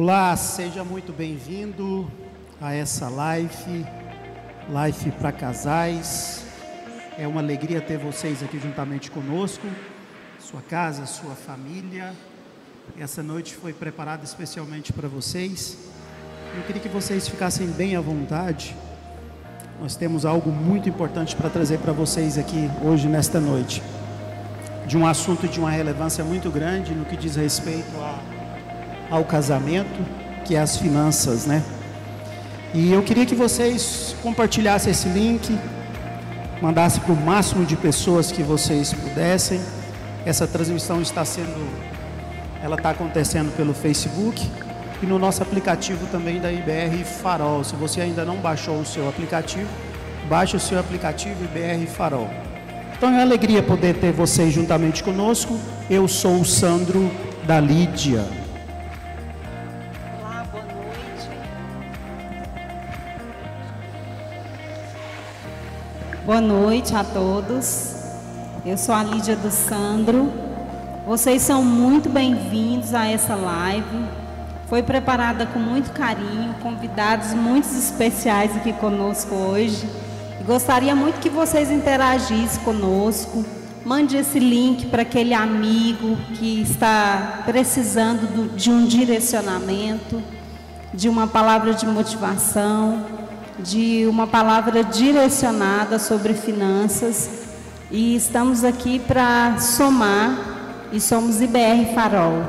Olá, seja muito bem-vindo a essa live, live para casais. É uma alegria ter vocês aqui juntamente conosco, sua casa, sua família. Essa noite foi preparada especialmente para vocês. Eu queria que vocês ficassem bem à vontade. Nós temos algo muito importante para trazer para vocês aqui hoje, nesta noite. De um assunto de uma relevância muito grande no que diz respeito a, ao casamento, que é as finanças, né? E eu queria que vocês compartilhassem esse link, mandassem para o máximo de pessoas que vocês pudessem. Essa transmissão está sendo, ela está acontecendo pelo Facebook e no nosso aplicativo também da IBR Farol. Se você ainda não baixou o seu aplicativo, baixe o seu aplicativo IBR Farol. Então é uma alegria poder ter vocês juntamente conosco. Eu sou o Sandro da Lídia. Boa noite a todos. Eu sou a Lídia do Sandro. Vocês são muito bem-vindos a essa live. Foi preparada com muito carinho, convidados muito especiais aqui conosco hoje. Gostaria muito que vocês interagissem conosco. Mande esse link para aquele amigo que está precisando do, de um direcionamento, de uma palavra de motivação, de uma palavra direcionada sobre finanças. E estamos aqui para somar e somos IBR Farol.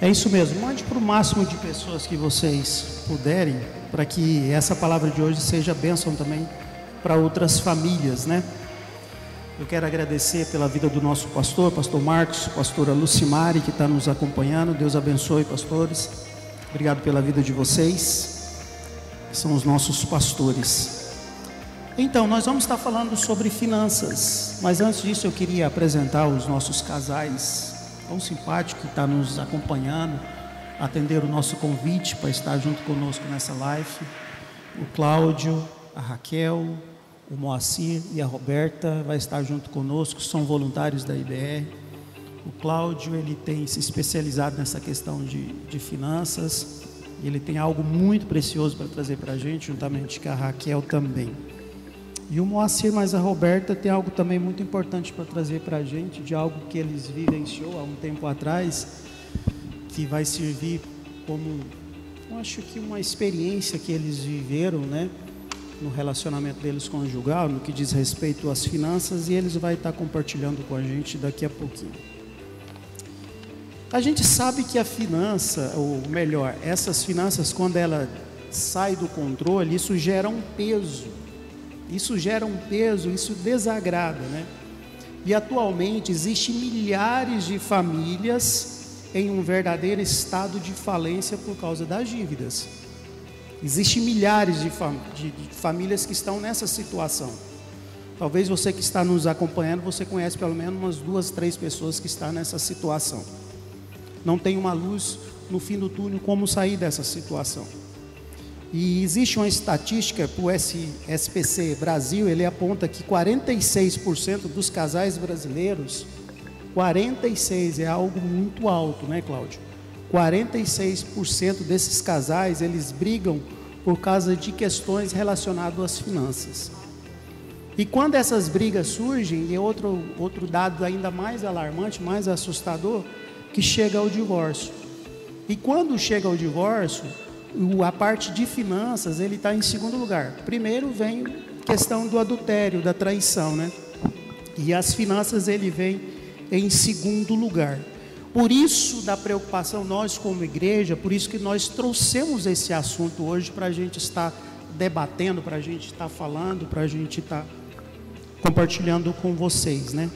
É isso mesmo. Mande para o máximo de pessoas que vocês puderem, para que essa palavra de hoje seja bênção também para outras famílias, né? Eu quero agradecer pela vida do nosso pastor, pastor Marcos, pastora Lucimari, que está nos acompanhando. Deus abençoe, pastores. Obrigado pela vida de vocês, são os nossos pastores. Então, nós vamos estar falando sobre finanças, mas antes disso eu queria apresentar os nossos casais tão simpático que está nos acompanhando, atender o nosso convite para estar junto conosco nessa live. O Cláudio, a Raquel, o Moacir e a Roberta vai estar junto conosco, são voluntários da IBR. O Cláudio, ele tem se especializado nessa questão de, de finanças, ele tem algo muito precioso para trazer para a gente, juntamente com a Raquel também. E o Moacir mais a Roberta tem algo também muito importante para trazer para a gente, de algo que eles vivenciou há um tempo atrás, que vai servir como, eu acho que uma experiência que eles viveram, né? No relacionamento deles conjugal, no que diz respeito às finanças, e eles vão estar compartilhando com a gente daqui a pouquinho. A gente sabe que a finança, ou melhor, essas finanças, quando ela sai do controle, isso gera um peso isso gera um peso, isso desagrada, né? E atualmente existem milhares de famílias em um verdadeiro estado de falência por causa das dívidas. Existem milhares de, fam de, de famílias que estão nessa situação. Talvez você que está nos acompanhando, você conhece pelo menos umas duas, três pessoas que estão nessa situação. Não tem uma luz no fim do túnel como sair dessa situação. E existe uma estatística para o SPC Brasil, ele aponta que 46% dos casais brasileiros, 46 é algo muito alto, né, Cláudio? 46% desses casais, eles brigam por causa de questões relacionadas às finanças. E quando essas brigas surgem, é outro, outro dado ainda mais alarmante, mais assustador, que chega ao divórcio. E quando chega ao divórcio, a parte de finanças ele está em segundo lugar. Primeiro vem questão do adultério, da traição, né? E as finanças ele vem em segundo lugar. Por isso da preocupação nós como igreja, por isso que nós trouxemos esse assunto hoje para a gente estar debatendo, para a gente estar falando, para a gente estar compartilhando com vocês, né?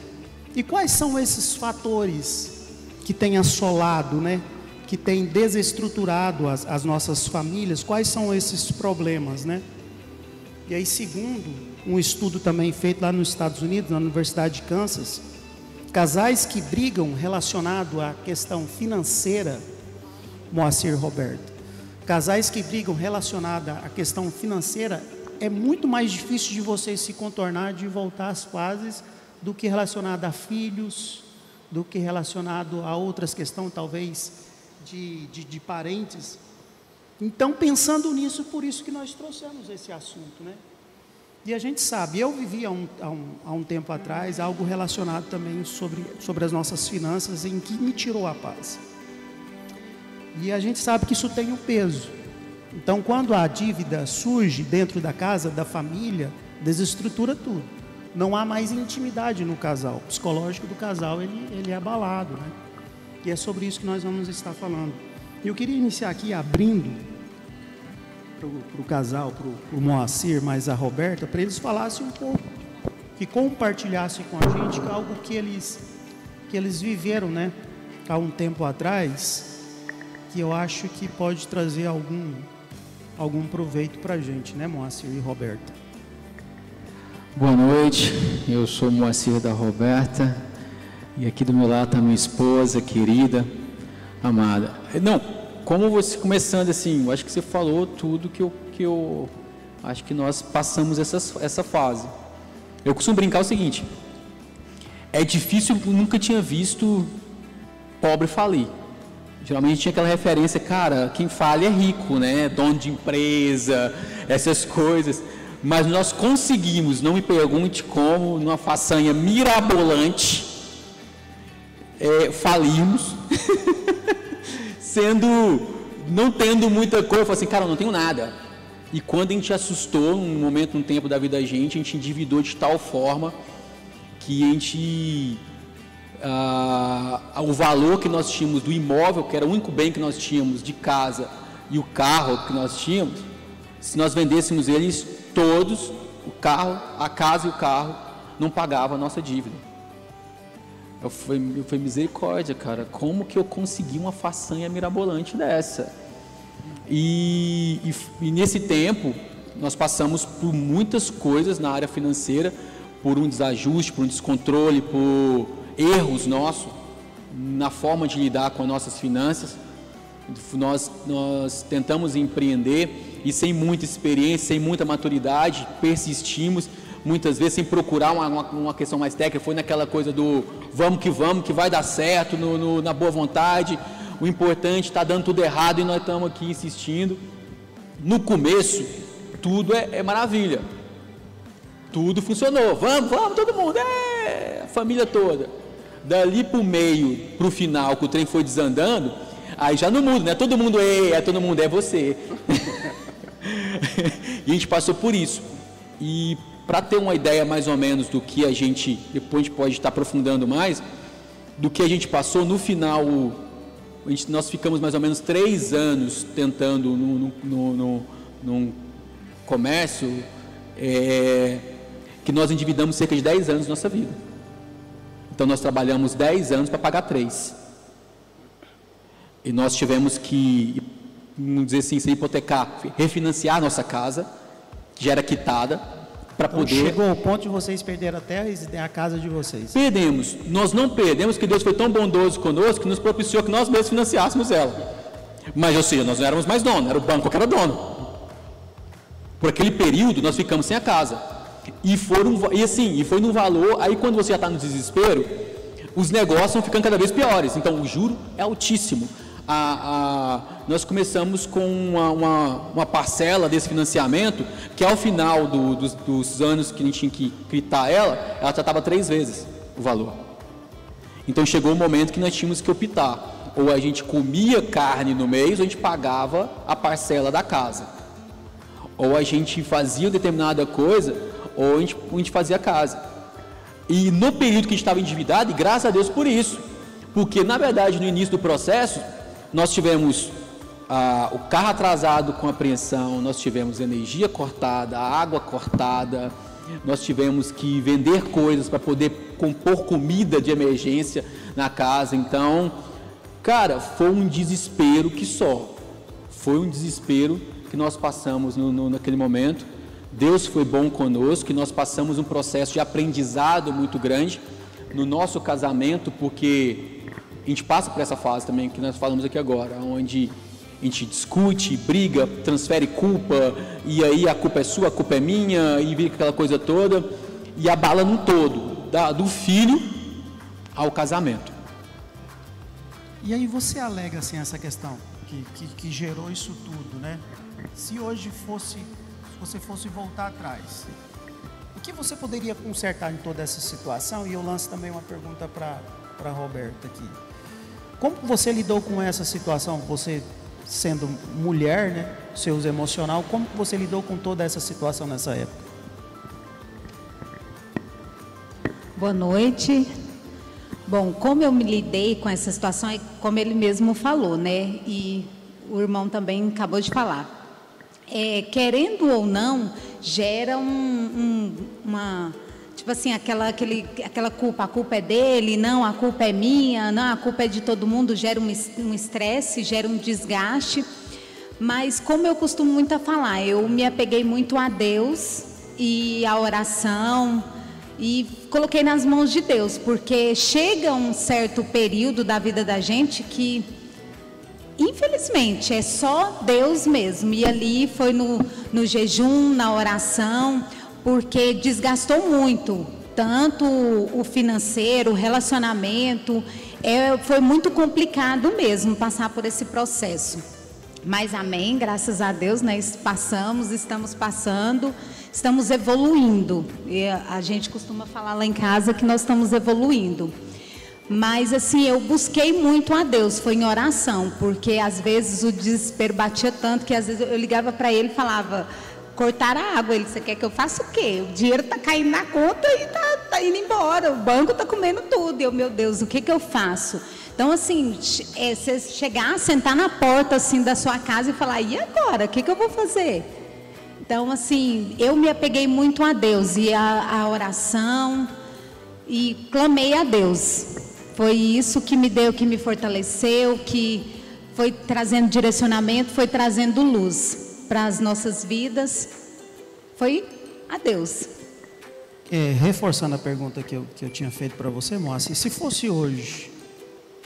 E quais são esses fatores que têm assolado, né? que tem desestruturado as, as nossas famílias, quais são esses problemas, né? E aí, segundo um estudo também feito lá nos Estados Unidos, na Universidade de Kansas, casais que brigam relacionado à questão financeira, Moacir Roberto, casais que brigam relacionada à questão financeira, é muito mais difícil de vocês se contornar, de voltar às fases, do que relacionado a filhos, do que relacionado a outras questões, talvez de, de, de parentes. Então, pensando nisso, por isso que nós trouxemos esse assunto, né? E a gente sabe, eu vivi há um, há um, há um tempo atrás algo relacionado também sobre, sobre as nossas finanças, em que me tirou a paz. E a gente sabe que isso tem um peso. Então, quando a dívida surge dentro da casa, da família, desestrutura tudo. Não há mais intimidade no casal. O psicológico do casal ele, ele é abalado, né? E é sobre isso que nós vamos estar falando. Eu queria iniciar aqui abrindo para o casal, para o Moacir, mais a Roberta, para eles falassem um pouco, que compartilhassem com a gente algo que eles, que eles viveram, né? Há um tempo atrás, que eu acho que pode trazer algum, algum proveito para a gente, né, Moacir e Roberta? Boa noite, eu sou Moacir da Roberta e aqui do meu lado está minha esposa querida, amada. Não, como você começando assim, eu acho que você falou tudo que eu, que eu acho que nós passamos essa, essa fase. Eu costumo brincar o seguinte: é difícil, eu nunca tinha visto pobre falir. Geralmente tinha aquela referência, cara, quem fala é rico, né? Dono de empresa, essas coisas. Mas nós conseguimos, não me pergunte como, numa façanha mirabolante, é, falirmos, sendo, não tendo muita coisa, eu falei assim, cara, eu não tenho nada. E quando a gente assustou, num momento, num tempo da vida da gente, a gente endividou de tal forma que a gente ah, o valor que nós tínhamos do imóvel, que era o único bem que nós tínhamos de casa, e o carro que nós tínhamos, se nós vendêssemos eles todos, o carro, a casa e o carro, não pagava a nossa dívida. Eu fui, eu misericórdia, cara. Como que eu consegui uma façanha mirabolante dessa? E, e, e nesse tempo, nós passamos por muitas coisas na área financeira, por um desajuste, por um descontrole, por erros nossos na forma de lidar com as nossas finanças. Nós, nós tentamos empreender e sem muita experiência, sem muita maturidade, persistimos, muitas vezes sem procurar uma, uma, uma questão mais técnica, foi naquela coisa do vamos que vamos, que vai dar certo, no, no, na boa vontade, o importante está dando tudo errado e nós estamos aqui insistindo. No começo, tudo é, é maravilha, tudo funcionou, vamos, vamos, todo mundo, é, a família toda dali para o meio, para o final, que o trem foi desandando, aí já não muda, né? Todo mundo é, é todo mundo é você. e a gente passou por isso. E para ter uma ideia mais ou menos do que a gente, depois a gente pode estar aprofundando mais, do que a gente passou no final, gente, nós ficamos mais ou menos três anos tentando no, no, no, num comércio é, que nós endividamos cerca de 10 anos da nossa vida. Então nós trabalhamos 10 anos para pagar 3. E nós tivemos que, vamos dizer assim, sem hipotecar, refinanciar a nossa casa, que já era quitada, para então, poder. Chegou ao ponto de vocês perderem a terra e a casa de vocês. Perdemos. Nós não perdemos, que Deus foi tão bondoso conosco que nos propiciou que nós mesmos financiássemos ela. Mas, ou seja, nós não éramos mais dono, era o banco que era dono. Por aquele período, nós ficamos sem a casa. E, foram, e assim, e foi no valor, aí quando você já está no desespero, os negócios vão ficando cada vez piores. Então o juro é altíssimo. A, a, nós começamos com uma, uma, uma, parcela desse financiamento que ao final do, dos, dos, anos que a gente tinha que quitar ela, ela já estava três vezes o valor. Então chegou o um momento que nós tínhamos que optar. Ou a gente comia carne no mês, ou a gente pagava a parcela da casa. Ou a gente fazia determinada coisa ou a gente, a gente fazia casa. E no período que a gente estava endividado, e graças a Deus por isso, porque na verdade no início do processo, nós tivemos ah, o carro atrasado com apreensão, nós tivemos energia cortada, água cortada, nós tivemos que vender coisas para poder compor comida de emergência na casa. Então, cara, foi um desespero que só. Foi um desespero que nós passamos no, no, naquele momento. Deus foi bom conosco, que nós passamos um processo de aprendizado muito grande no nosso casamento, porque a gente passa por essa fase também que nós falamos aqui agora, onde a gente discute, briga, transfere culpa, e aí a culpa é sua, a culpa é minha, e vira aquela coisa toda, e abala no todo, da, do filho ao casamento. E aí você alega assim essa questão que, que, que gerou isso tudo, né? Se hoje fosse, se você fosse voltar atrás, o que você poderia consertar em toda essa situação? E eu lanço também uma pergunta para para Roberta aqui. Como você lidou com essa situação? Você sendo mulher, né? Seus emocional, como você lidou com toda essa situação nessa época? Boa noite. Bom, como eu me lidei com essa situação, é como ele mesmo falou, né? E o irmão também acabou de falar. É, querendo ou não, gera um, um, uma. Tipo assim, aquela, aquele, aquela culpa, a culpa é dele, não, a culpa é minha, não, a culpa é de todo mundo, gera um estresse, gera um desgaste. Mas como eu costumo muito a falar, eu me apeguei muito a Deus e a oração, e coloquei nas mãos de Deus, porque chega um certo período da vida da gente que, infelizmente, é só Deus mesmo. E ali foi no, no jejum, na oração, porque desgastou muito, tanto o financeiro, o relacionamento. É, foi muito complicado mesmo passar por esse processo. Mas amém, graças a Deus, nós passamos, estamos passando estamos evoluindo. E a gente costuma falar lá em casa que nós estamos evoluindo. Mas assim, eu busquei muito a Deus, foi em oração, porque às vezes o desespero batia tanto que às vezes eu ligava para ele e falava: cortar a água. Ele, você quer que eu faça o quê? O dinheiro está caindo na conta e está tá indo embora, o banco está comendo tudo. E eu, meu Deus, o que, que eu faço? Então, assim, é, você chegar, sentar na porta assim da sua casa e falar: e agora? O que, que eu vou fazer? Então, assim, eu me apeguei muito a Deus e a, a oração e clamei a Deus. Foi isso que me deu, que me fortaleceu, que foi trazendo direcionamento, foi trazendo luz para as nossas vidas. Foi a Deus. É, reforçando a pergunta que eu, que eu tinha feito para você, Moacir, se fosse hoje,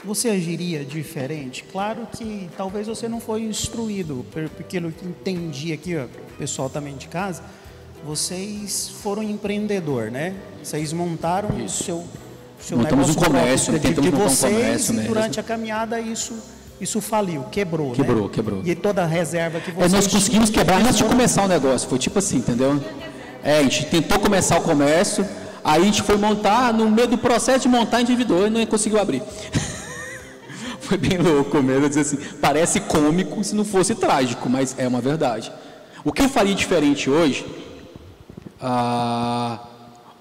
você agiria diferente? Claro que talvez você não foi instruído, pelo que entendi aqui, ó, o pessoal também de casa, vocês foram empreendedor, né? Vocês montaram o seu, seu Montamos negócio um comércio, próprio, de, de vocês um comércio, e durante a caminhada isso isso faliu, quebrou, quebrou, né? quebrou. E toda a reserva que vocês é, nós conseguimos quebrar antes de começar o negócio, foi tipo assim, entendeu? É, a gente tentou começar o comércio, aí a gente foi montar, no meio do processo de montar, endividou e não conseguiu abrir. Foi bem louco mesmo, dizer assim, parece cômico se não fosse trágico, mas é uma verdade. O que eu faria diferente hoje? Ah,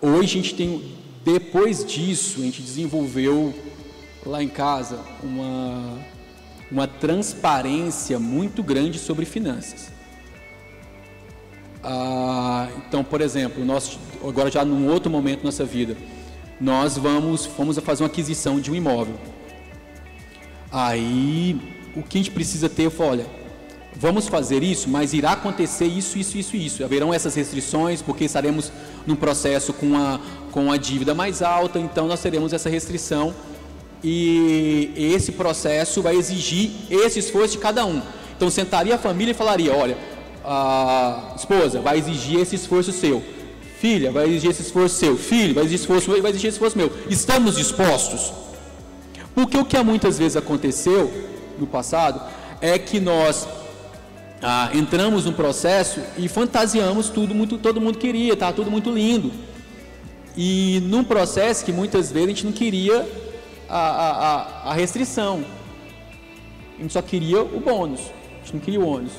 hoje a gente tem, depois disso, a gente desenvolveu lá em casa uma, uma transparência muito grande sobre finanças. Ah, então, por exemplo, nós, agora já num outro momento da nossa vida, nós vamos, fomos a fazer uma aquisição de um imóvel. Aí, o que a gente precisa ter, foi, olha, vamos fazer isso, mas irá acontecer isso, isso, isso, isso. Haverão essas restrições, porque estaremos num processo com a, com a dívida mais alta, então nós teremos essa restrição e esse processo vai exigir esse esforço de cada um. Então sentaria a família e falaria, olha, a esposa vai exigir esse esforço seu, filha vai exigir esse esforço seu, filho vai exigir esse esforço meu, vai exigir esse esforço meu. Estamos dispostos? Porque o que muitas vezes aconteceu no passado é que nós ah, entramos no processo e fantasiamos tudo muito, todo mundo queria, tá tudo muito lindo. E num processo que muitas vezes a gente não queria a, a, a restrição, a gente só queria o bônus, a gente não queria o ônus.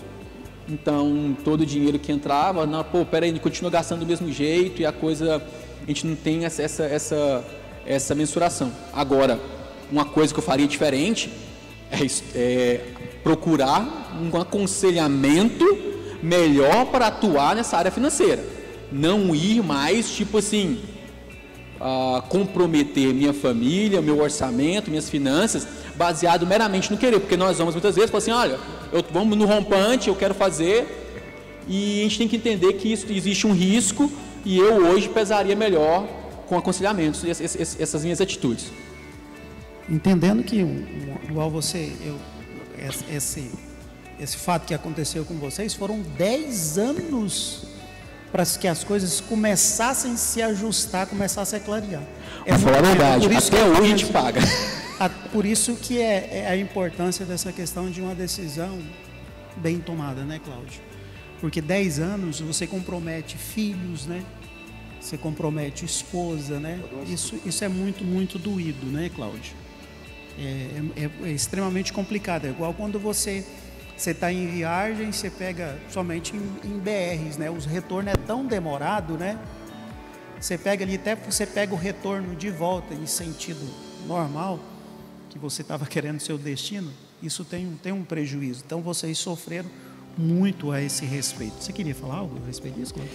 Então, todo o dinheiro que entrava, não, pô, peraí, continua gastando do mesmo jeito e a coisa, a gente não tem essa, essa, essa, essa mensuração. Agora, uma coisa que eu faria diferente é, é procurar um aconselhamento melhor para atuar nessa área financeira. Não ir mais, tipo assim, comprometer minha família, meu orçamento, minhas finanças, baseado meramente no querer. Porque nós vamos muitas vezes falar assim: olha, eu, vamos no rompante, eu quero fazer. E a gente tem que entender que isso, existe um risco e eu hoje pesaria melhor com aconselhamentos essas minhas atitudes entendendo que, igual você, eu, esse, esse fato que aconteceu com vocês, foram 10 anos para que as coisas começassem a se ajustar, começassem a clarear. É falar a verdade, até hoje a gente paga. Por isso que é, é a importância dessa questão de uma decisão bem tomada, né, Cláudio? Porque 10 anos você compromete filhos, né? Você compromete esposa, né? Isso, isso é muito, muito doído, né, Cláudio? É, é, é extremamente complicado. É igual quando você você está em viagem, você pega somente em, em, BRs, né? Os retorno é tão demorado, né? Você pega ali até você pega o retorno de volta em sentido normal que você estava querendo seu destino, isso tem, tem um prejuízo. Então vocês sofreram muito a esse respeito. Você queria falar algo a respeito disso, Cláudio?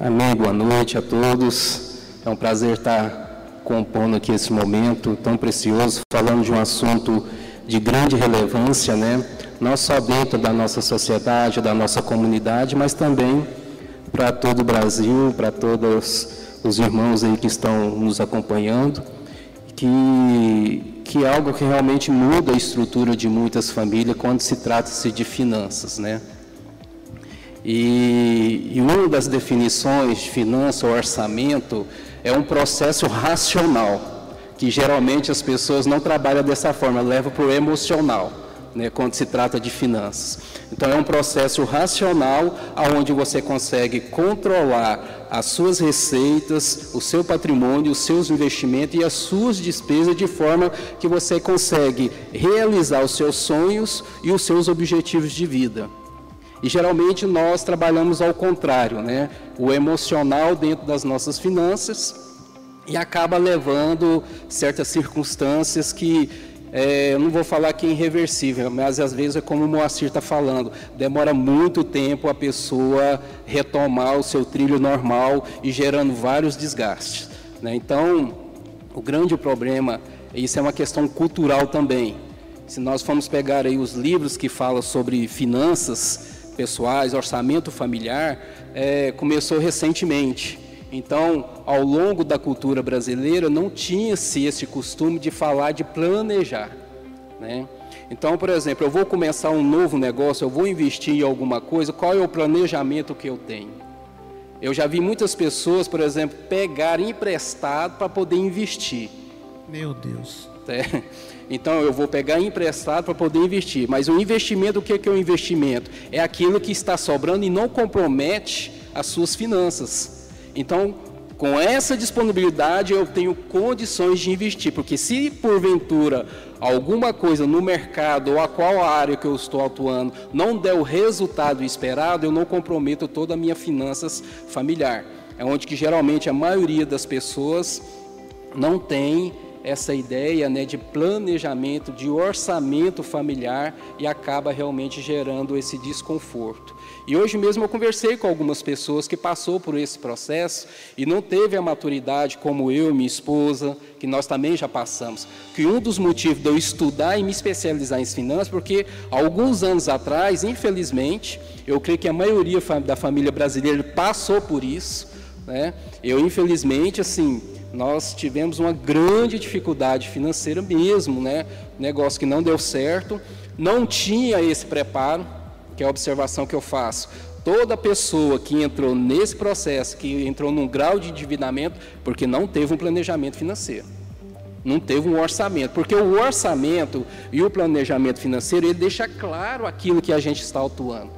Amém, boa noite a todos. É um prazer estar compondo aqui esse momento tão precioso, falando de um assunto de grande relevância, né? Não só dentro da nossa sociedade, da nossa comunidade, mas também para todo o Brasil, para todos os irmãos aí que estão nos acompanhando, que, que é algo que realmente muda a estrutura de muitas famílias quando se trata-se de finanças, né? E, e uma das definições de finança ou orçamento é um processo racional, que geralmente as pessoas não trabalham dessa forma, levam para o emocional né, quando se trata de finanças. Então é um processo racional aonde você consegue controlar as suas receitas, o seu patrimônio, os seus investimentos e as suas despesas de forma que você consegue realizar os seus sonhos e os seus objetivos de vida. E geralmente nós trabalhamos ao contrário, né? O emocional dentro das nossas finanças e acaba levando certas circunstâncias que é, eu não vou falar que é irreversível, mas às vezes é como o Moacir está falando, demora muito tempo a pessoa retomar o seu trilho normal e gerando vários desgastes. Né? Então, o grande problema, isso é uma questão cultural também. Se nós formos pegar aí os livros que falam sobre finanças pessoais, orçamento familiar, é, começou recentemente. Então, ao longo da cultura brasileira, não tinha-se esse costume de falar de planejar. Né? Então, por exemplo, eu vou começar um novo negócio, eu vou investir em alguma coisa, qual é o planejamento que eu tenho? Eu já vi muitas pessoas, por exemplo, pegar emprestado para poder investir. Meu Deus. É. Então eu vou pegar emprestado para poder investir. Mas o investimento, o que é o investimento? É aquilo que está sobrando e não compromete as suas finanças. Então, com essa disponibilidade, eu tenho condições de investir, porque se porventura alguma coisa no mercado ou a qual área que eu estou atuando não der o resultado esperado, eu não comprometo toda a minha finanças familiar. É onde que geralmente a maioria das pessoas não tem essa ideia né, de planejamento, de orçamento familiar e acaba realmente gerando esse desconforto. E hoje mesmo eu conversei com algumas pessoas que passou por esse processo e não teve a maturidade como eu e minha esposa, que nós também já passamos. Que um dos motivos de eu estudar e me especializar em finanças, porque alguns anos atrás, infelizmente, eu creio que a maioria da família brasileira passou por isso, né? Eu infelizmente assim, nós tivemos uma grande dificuldade financeira mesmo, né? Negócio que não deu certo, não tinha esse preparo que é a observação que eu faço. Toda pessoa que entrou nesse processo, que entrou num grau de endividamento, porque não teve um planejamento financeiro. Não teve um orçamento, porque o orçamento e o planejamento financeiro, ele deixa claro aquilo que a gente está atuando.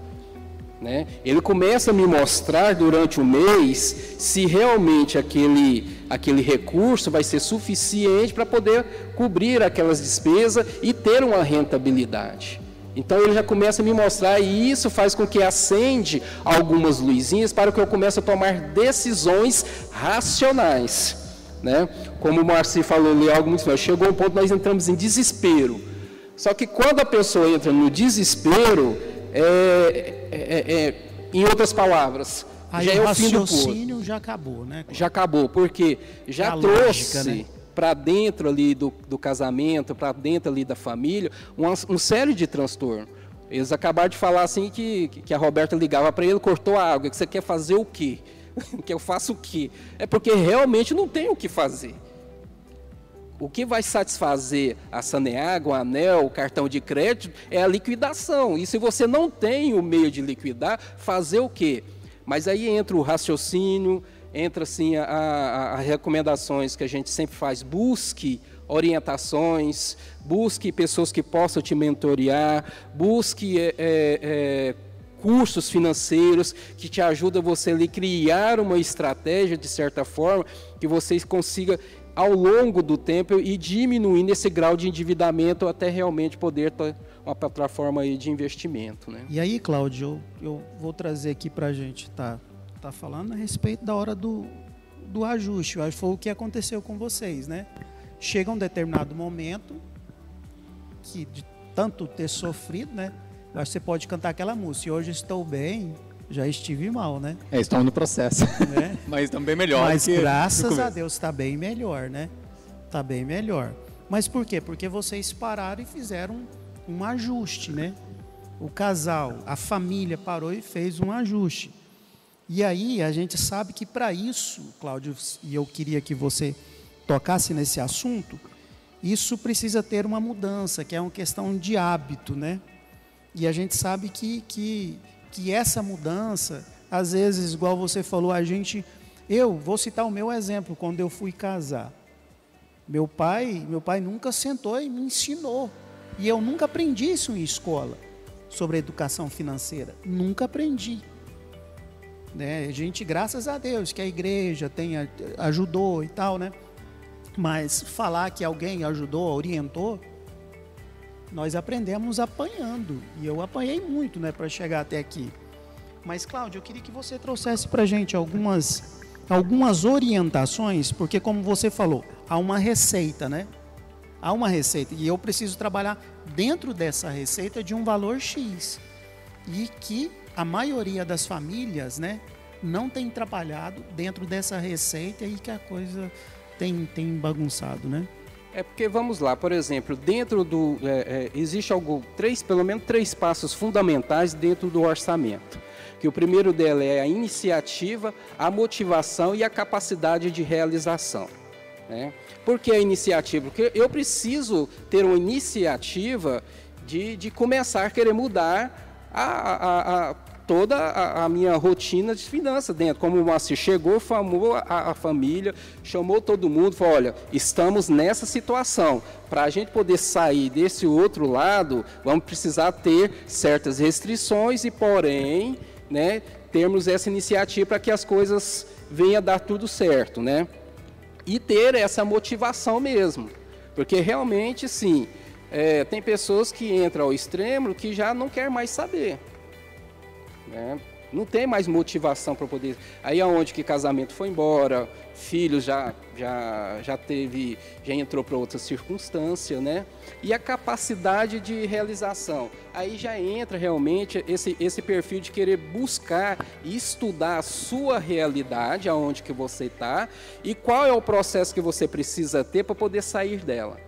Né? Ele começa a me mostrar durante o mês se realmente aquele, aquele recurso vai ser suficiente para poder cobrir aquelas despesas e ter uma rentabilidade. Então ele já começa a me mostrar e isso faz com que acende algumas luzinhas para que eu comece a tomar decisões racionais. Né? Como o Marci falou ali algo muito claro, chegou um ponto nós entramos em desespero. Só que quando a pessoa entra no desespero, é, é, é, é em outras palavras, Aí já é o fim do poço. já acabou, né? Já acabou, porque já trouxe, lógica, né? Para dentro ali do, do casamento, para dentro ali da família, uma, um série de transtornos. Eles acabaram de falar assim que, que a Roberta ligava para ele, cortou a água, que você quer fazer o quê? que eu faço o quê? É porque realmente não tem o que fazer. O que vai satisfazer a Saneago, o anel, o cartão de crédito é a liquidação. E se você não tem o meio de liquidar, fazer o quê? Mas aí entra o raciocínio, entra assim as recomendações que a gente sempre faz, busque orientações, busque pessoas que possam te mentorear, busque é, é, cursos financeiros que te ajudam você a criar uma estratégia, de certa forma, que você consiga ao longo do tempo e diminuindo esse grau de endividamento até realmente poder ter uma plataforma aí de investimento. Né? E aí, Cláudio, eu, eu vou trazer aqui para a gente tá, tá falando a respeito da hora do, do ajuste. Foi o que aconteceu com vocês, né? Chega um determinado momento que de tanto ter sofrido, né? Eu acho que você pode cantar aquela música. Hoje estou bem, já estive mal, né? É, estão no processo. Né? Mas bem melhor. Mas graças a Deus está bem melhor, né? Está bem melhor. Mas por quê? Porque vocês pararam e fizeram um, um ajuste, né? O casal, a família parou e fez um ajuste. E aí a gente sabe que para isso, Cláudio, e eu queria que você tocasse nesse assunto, isso precisa ter uma mudança, que é uma questão de hábito, né? E a gente sabe que, que, que essa mudança, às vezes, igual você falou, a gente. Eu vou citar o meu exemplo, quando eu fui casar. Meu pai, meu pai nunca sentou e me ensinou. E eu nunca aprendi isso em escola, sobre educação financeira. Nunca aprendi. Né? A gente, graças a Deus, que a igreja tenha, ajudou e tal, né? Mas falar que alguém ajudou, orientou, nós aprendemos apanhando. E eu apanhei muito, né, para chegar até aqui. Mas, Cláudio, eu queria que você trouxesse para a gente algumas, algumas orientações, porque, como você falou, há uma receita, né? Há uma receita. E eu preciso trabalhar dentro dessa receita de um valor X. E que a maioria das famílias, né, não tem trabalhado dentro dessa receita e que a coisa tem, tem bagunçado, né? É porque vamos lá, por exemplo, dentro do é, é, existe algo três, pelo menos três passos fundamentais dentro do orçamento. Que o primeiro dela é a iniciativa, a motivação e a capacidade de realização. Né? Por que a iniciativa? Porque eu preciso ter uma iniciativa de, de começar a querer mudar a, a, a toda a, a, minha rotina de finanças dentro. Como o Moacir chegou, famou a, a, família, chamou todo mundo, falou, olha, estamos nessa situação. Para a gente poder sair desse outro lado, vamos precisar ter certas restrições e, porém, né, termos essa iniciativa para que as coisas venham a dar tudo certo, né? E ter essa motivação mesmo. Porque realmente, sim, é, tem pessoas que entram ao extremo que já não quer mais saber. Né? Não tem mais motivação para poder. Aí aonde que casamento foi embora, filhos já já já teve, já entrou para outra circunstância, né? E a capacidade de realização. Aí já entra realmente esse esse perfil de querer buscar e estudar a sua realidade, aonde que você está e qual é o processo que você precisa ter para poder sair dela,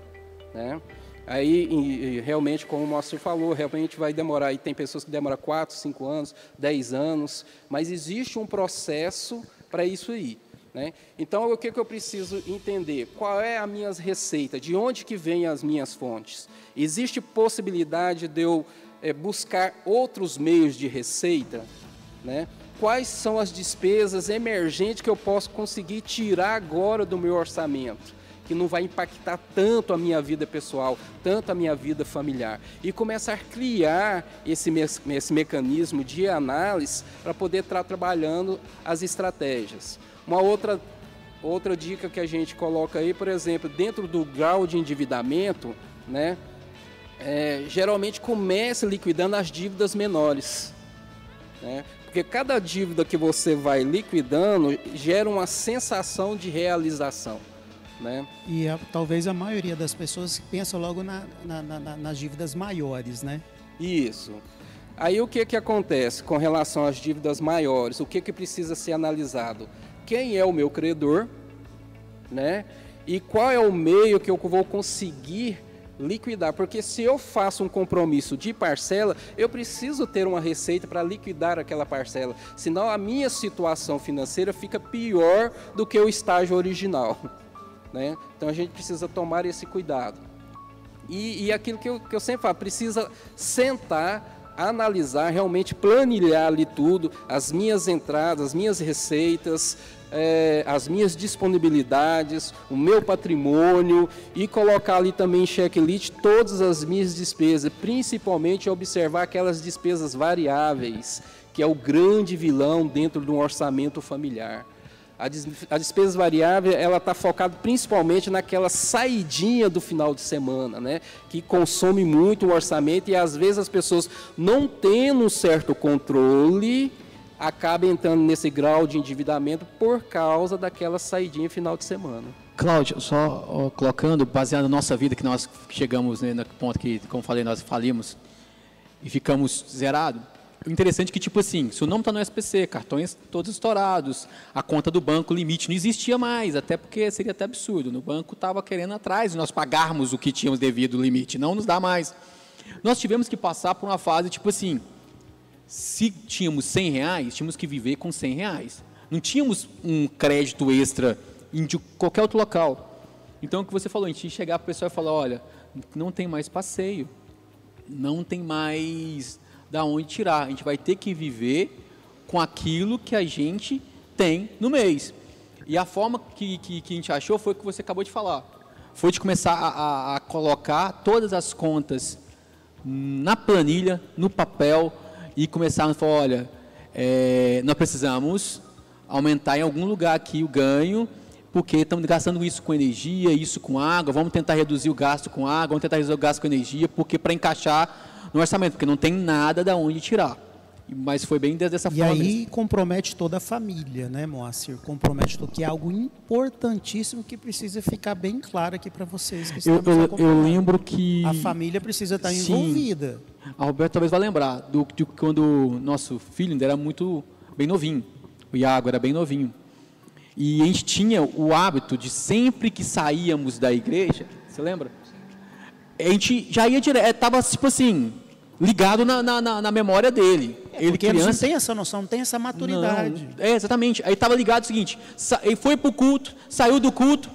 né? Aí, realmente, como o Márcio falou, realmente vai demorar, e tem pessoas que demoram 4, 5 anos, 10 anos, mas existe um processo para isso aí. Né? Então, o que, que eu preciso entender? Qual é a minha receita? De onde que vêm as minhas fontes? Existe possibilidade de eu é, buscar outros meios de receita? Né? Quais são as despesas emergentes que eu posso conseguir tirar agora do meu orçamento? Que não vai impactar tanto a minha vida pessoal, tanto a minha vida familiar. E começar a criar esse, me esse mecanismo de análise para poder estar trabalhando as estratégias. Uma outra, outra dica que a gente coloca aí, por exemplo, dentro do grau de endividamento, né, é, geralmente comece liquidando as dívidas menores. Né? Porque cada dívida que você vai liquidando gera uma sensação de realização. Né? E a, talvez a maioria das pessoas pensa logo na, na, na, nas dívidas maiores, né? Isso. Aí o que, que acontece com relação às dívidas maiores? O que, que precisa ser analisado? Quem é o meu credor? Né? E qual é o meio que eu vou conseguir liquidar? Porque se eu faço um compromisso de parcela, eu preciso ter uma receita para liquidar aquela parcela. Senão a minha situação financeira fica pior do que o estágio original. Né? Então a gente precisa tomar esse cuidado. E, e aquilo que eu, que eu sempre falo, precisa sentar analisar, realmente planilhar ali tudo, as minhas entradas, as minhas receitas, é, as minhas disponibilidades, o meu patrimônio e colocar ali também em checklist todas as minhas despesas, principalmente observar aquelas despesas variáveis, que é o grande vilão dentro de um orçamento familiar. A, des, a despesa variável ela está focada principalmente naquela saidinha do final de semana, né? Que consome muito o orçamento e às vezes as pessoas não tendo um certo controle acabam entrando nesse grau de endividamento por causa daquela saidinha final de semana. Cláudio, só colocando, baseado na nossa vida, que nós chegamos né, no ponto que, como falei, nós falimos e ficamos zerados. Interessante que, tipo assim, seu nome está no SPC, cartões todos estourados, a conta do banco, limite não existia mais, até porque seria até absurdo. No banco estava querendo atrás nós pagarmos o que tínhamos devido o limite, não nos dá mais. Nós tivemos que passar por uma fase, tipo assim, se tínhamos 100 reais, tínhamos que viver com 100 reais. Não tínhamos um crédito extra em qualquer outro local. Então, o que você falou, a gente chegar para o pessoal e falar, olha, não tem mais passeio, não tem mais da onde tirar. A gente vai ter que viver com aquilo que a gente tem no mês. E a forma que, que, que a gente achou foi o que você acabou de falar. Foi de começar a, a, a colocar todas as contas na planilha, no papel, e começarmos a falar, olha, é, nós precisamos aumentar em algum lugar aqui o ganho, porque estamos gastando isso com energia, isso com água, vamos tentar reduzir o gasto com água, vamos tentar reduzir o gasto com energia, porque para encaixar no orçamento, porque não tem nada da onde tirar. Mas foi bem dessa e forma. E aí mesmo. compromete toda a família, né, Moacir? Compromete tudo, que é algo importantíssimo que precisa ficar bem claro aqui para vocês. Que eu, eu, eu, lembro que. A família precisa estar Sim. envolvida. A Roberta talvez vai lembrar do, de quando nosso filho ainda era muito bem novinho. O Iago era bem novinho. E a gente tinha o hábito de sempre que saíamos da igreja, você lembra? A gente já ia direto, estava tipo assim, ligado na, na, na memória dele. É, ele criança não tem essa noção, não tem essa maturidade. Não, é, exatamente. Aí estava ligado o seguinte, ele foi para o culto, saiu do culto,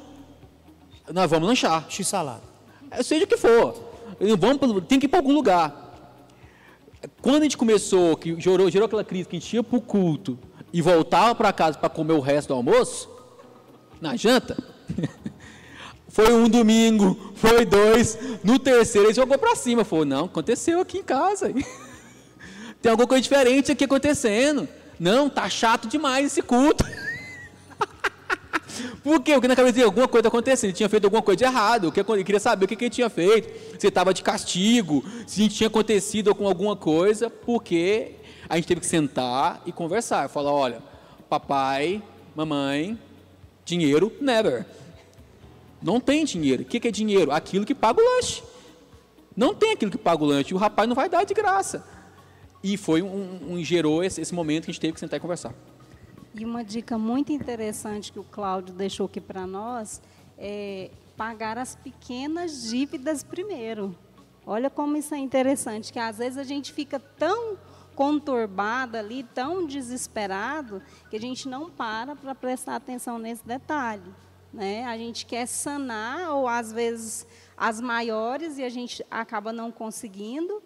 nós vamos lanchar. X-salada. É, seja o que for. Vamos, tem que ir para algum lugar. Quando a gente começou, que gerou, gerou aquela crise que a gente ia para o culto e voltava para casa para comer o resto do almoço, na janta, foi um domingo, foi dois, no terceiro ele jogou para cima. Falou, não, aconteceu aqui em casa. Tem alguma coisa diferente aqui acontecendo. Não, tá chato demais esse culto. Por quê? Porque na cabeça dele alguma coisa acontecendo, ele tinha feito alguma coisa de errado, ele queria saber o que ele tinha feito, se estava de castigo, se tinha acontecido com alguma coisa, porque a gente teve que sentar e conversar, falar, olha, papai, mamãe, dinheiro, never. Não tem dinheiro. O que é dinheiro? Aquilo que paga o lanche. Não tem aquilo que paga o lanche. O rapaz não vai dar de graça. E foi um, um gerou esse, esse momento que a gente teve que sentar e conversar. E uma dica muito interessante que o Cláudio deixou aqui para nós é pagar as pequenas dívidas primeiro. Olha como isso é interessante, que às vezes a gente fica tão conturbado ali, tão desesperado, que a gente não para para prestar atenção nesse detalhe. Né? A gente quer sanar, ou às vezes as maiores, e a gente acaba não conseguindo,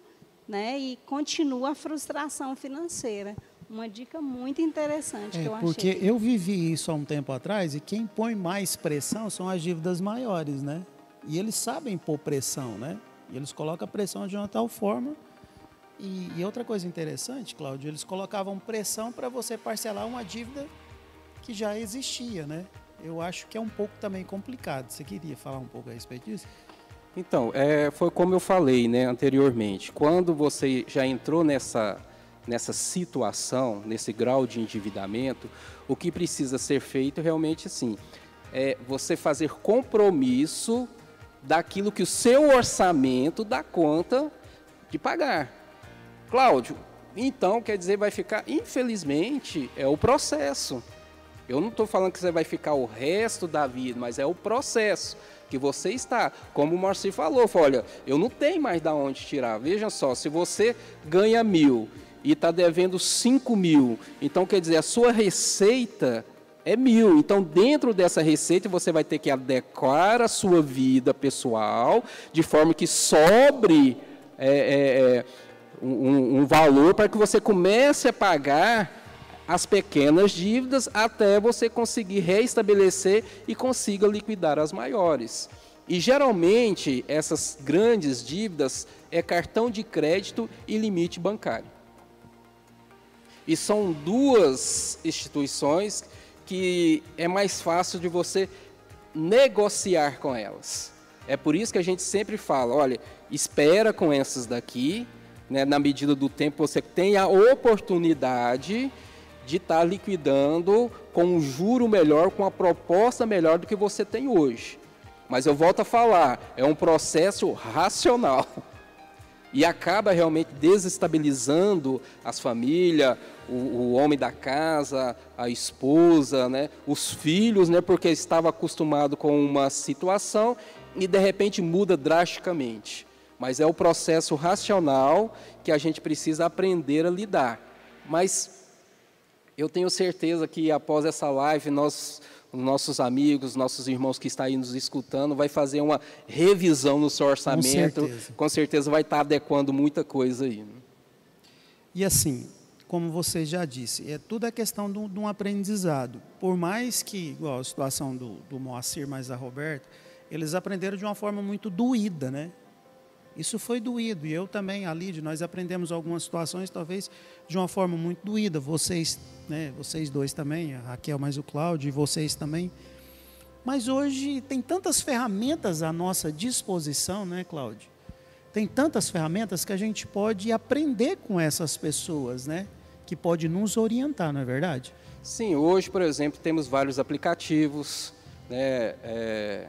né? e continua a frustração financeira. Uma dica muito interessante é, que eu achei. Porque eu vivi isso há um tempo atrás e quem põe mais pressão são as dívidas maiores, né? E eles sabem pôr pressão, né? E eles colocam a pressão de uma tal forma. E, e outra coisa interessante, Cláudio, eles colocavam pressão para você parcelar uma dívida que já existia, né? Eu acho que é um pouco também complicado. Você queria falar um pouco a respeito disso? Então, é, foi como eu falei né, anteriormente. Quando você já entrou nessa nessa situação, nesse grau de endividamento, o que precisa ser feito realmente assim, é você fazer compromisso daquilo que o seu orçamento dá conta de pagar. Cláudio, então quer dizer vai ficar, infelizmente, é o processo. Eu não estou falando que você vai ficar o resto da vida, mas é o processo que você está. Como o Marci falou, falou, olha, eu não tenho mais da onde tirar. Veja só, se você ganha mil e está devendo 5 mil. Então, quer dizer, a sua receita é mil. Então, dentro dessa receita, você vai ter que adequar a sua vida pessoal de forma que sobre é, é, é um, um valor para que você comece a pagar as pequenas dívidas até você conseguir reestabelecer e consiga liquidar as maiores. E geralmente essas grandes dívidas é cartão de crédito e limite bancário. E são duas instituições que é mais fácil de você negociar com elas. É por isso que a gente sempre fala, olha, espera com essas daqui, né, na medida do tempo você tem a oportunidade de estar tá liquidando com um juro melhor, com a proposta melhor do que você tem hoje. Mas eu volto a falar, é um processo racional. E acaba realmente desestabilizando as famílias, o, o, homem da casa, a esposa, né, os filhos, né, porque estava acostumado com uma situação e de repente muda drasticamente. Mas é o processo racional que a gente precisa aprender a lidar. Mas eu tenho certeza que após essa live nós nossos amigos, nossos irmãos que estão aí nos escutando, vai fazer uma revisão no seu orçamento. Com certeza, Com certeza vai estar adequando muita coisa aí. Né? E assim, como você já disse, é tudo a questão de um, aprendizado. Por mais que, igual a situação do, do Moacir mais da Roberta, eles aprenderam de uma forma muito doída, né? Isso foi doído. E eu também, a nós aprendemos algumas situações, talvez, de uma forma muito doída. Vocês, né, vocês dois também, a Raquel mais o Cláudio, e vocês também. Mas hoje tem tantas ferramentas à nossa disposição, né, Cláudio? Tem tantas ferramentas que a gente pode aprender com essas pessoas, né? Que pode nos orientar, não é verdade? Sim, hoje, por exemplo, temos vários aplicativos, né? É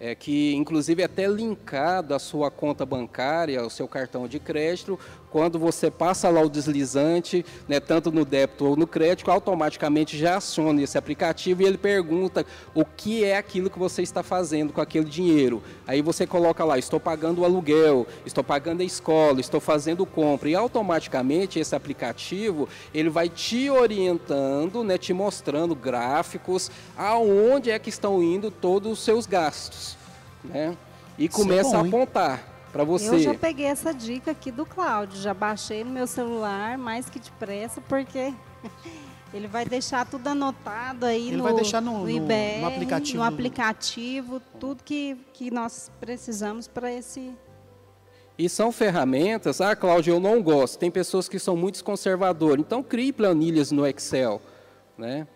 é, que inclusive é até linkado à sua conta bancária, ao seu cartão de crédito, quando você passa lá o deslizante, né, tanto no débito ou no crédito, automaticamente já aciona esse aplicativo e ele pergunta o que é aquilo que você está fazendo com aquele dinheiro. Aí você coloca lá, estou pagando o aluguel, estou pagando a escola, estou fazendo compra e automaticamente esse aplicativo ele vai te orientando, né, te mostrando gráficos aonde é que estão indo todos os seus gastos, né? E é começa é bom, a apontar para você. Eu já peguei essa dica aqui do Cláudio, já baixei no meu celular mais que depressa, porque ele vai deixar tudo anotado aí ele no, vai deixar no, no, IBR, no aplicativo, no aplicativo tudo que, que nós precisamos para esse e são ferramentas, ah, Cláudio, eu não gosto. Tem pessoas que são muito conservadoras. Então, crie planilhas no Excel. Né?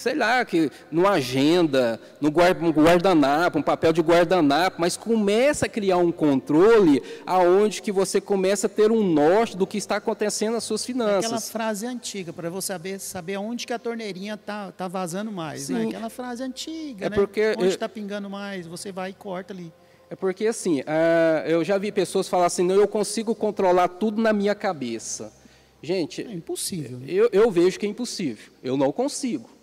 Sei lá, que numa agenda, no guardanapo, um papel de guardanapo, mas começa a criar um controle aonde que você começa a ter um norte do que está acontecendo nas suas finanças. Aquela frase antiga, para você saber, saber onde que a torneirinha está tá vazando mais. Né? Aquela frase antiga, é né? porque, onde está pingando mais, você vai e corta ali. É porque assim, uh, eu já vi pessoas falar assim, não, eu consigo controlar tudo na minha cabeça. Gente, é impossível. Né? Eu, eu vejo que é impossível. Eu não consigo.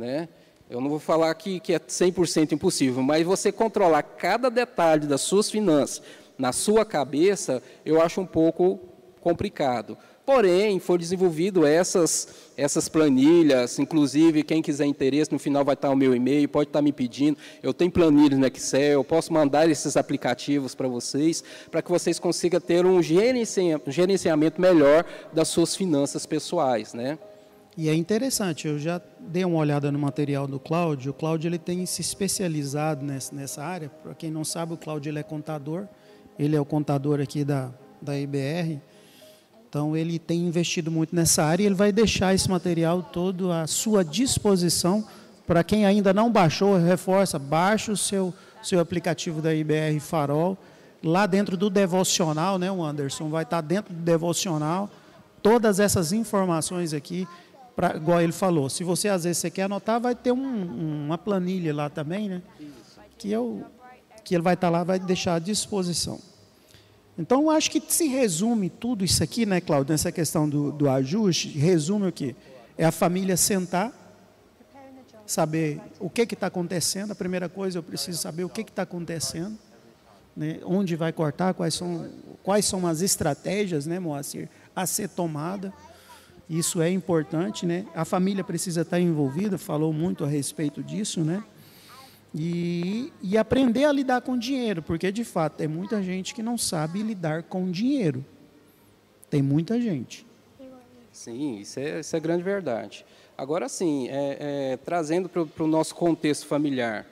Né? Eu não vou falar que, que é 100% impossível, mas você controlar cada detalhe das suas finanças na sua cabeça, eu acho um pouco complicado. Porém, foi desenvolvido essas, essas planilhas, inclusive quem quiser interesse, no final vai estar o meu e-mail, pode estar me pedindo. Eu tenho planilhas no Excel, eu posso mandar esses aplicativos para vocês, para que vocês consigam ter um gerenciamento melhor das suas finanças pessoais, né? E é interessante, eu já dei uma olhada no material do Cláudio. O Cláudio ele tem se especializado nessa, área. Para quem não sabe, o Cláudio ele é contador. Ele é o contador aqui da, da IBR. Então ele tem investido muito nessa área e ele vai deixar esse material todo à sua disposição. Para quem ainda não baixou, reforça, baixe o seu, seu aplicativo da IBR Farol. Lá dentro do devocional, né, o Anderson? Vai estar dentro do devocional. Todas essas informações aqui pra, igual ele falou, se você às vezes você quer anotar, vai ter um, uma planilha lá também, né? Que, eu, que ele vai estar lá, vai deixar à disposição. Então, eu acho que se resume tudo isso aqui, né, Cláudio, nessa questão do, do ajuste, resume o que? É a família sentar, saber o que está acontecendo. A primeira coisa, eu preciso saber o que está acontecendo, né, onde vai cortar, quais são, quais são as estratégias, né, Moacir, a ser tomada. Isso é importante, né? A família precisa estar envolvida, falou muito a respeito disso, né? E, e aprender a lidar com dinheiro, porque de fato tem muita gente que não sabe lidar com dinheiro. Tem muita gente. Sim, isso é, isso é grande verdade. Agora, sim, é, é, trazendo para o nosso contexto familiar,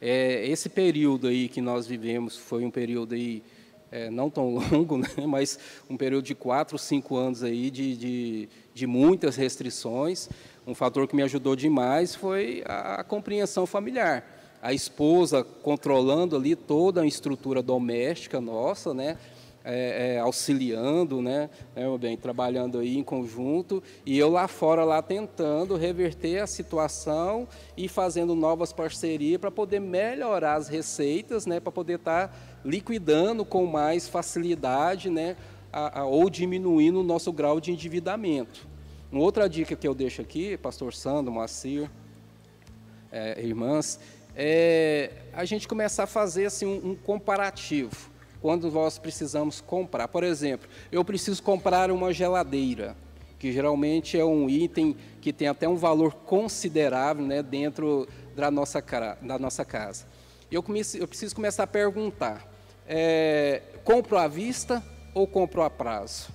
é, esse período aí que nós vivemos foi um período aí é, não tão longo, né, mas um período de quatro, cinco anos aí de, de, de, muitas restrições. Um fator que me ajudou demais foi a, a compreensão familiar. A esposa controlando ali toda a estrutura doméstica nossa, né? é, é, auxiliando, né, né, bem, trabalhando aí em conjunto, e eu lá fora lá tentando reverter a situação e fazendo novas parcerias para poder melhorar as receitas, né, para poder estar tá liquidando com mais facilidade, né, a, a, ou diminuindo o nosso grau de endividamento. Uma outra dica que eu deixo aqui, Pastor Sandro, Moacir, é, irmãs, é a gente começar a fazer assim um, um comparativo quando nós precisamos comprar. Por exemplo, eu preciso comprar uma geladeira, que geralmente é um item que tem até um valor considerável né, dentro da nossa, da nossa casa. Eu, comece, eu preciso começar a perguntar: é, compro à vista ou compro a prazo?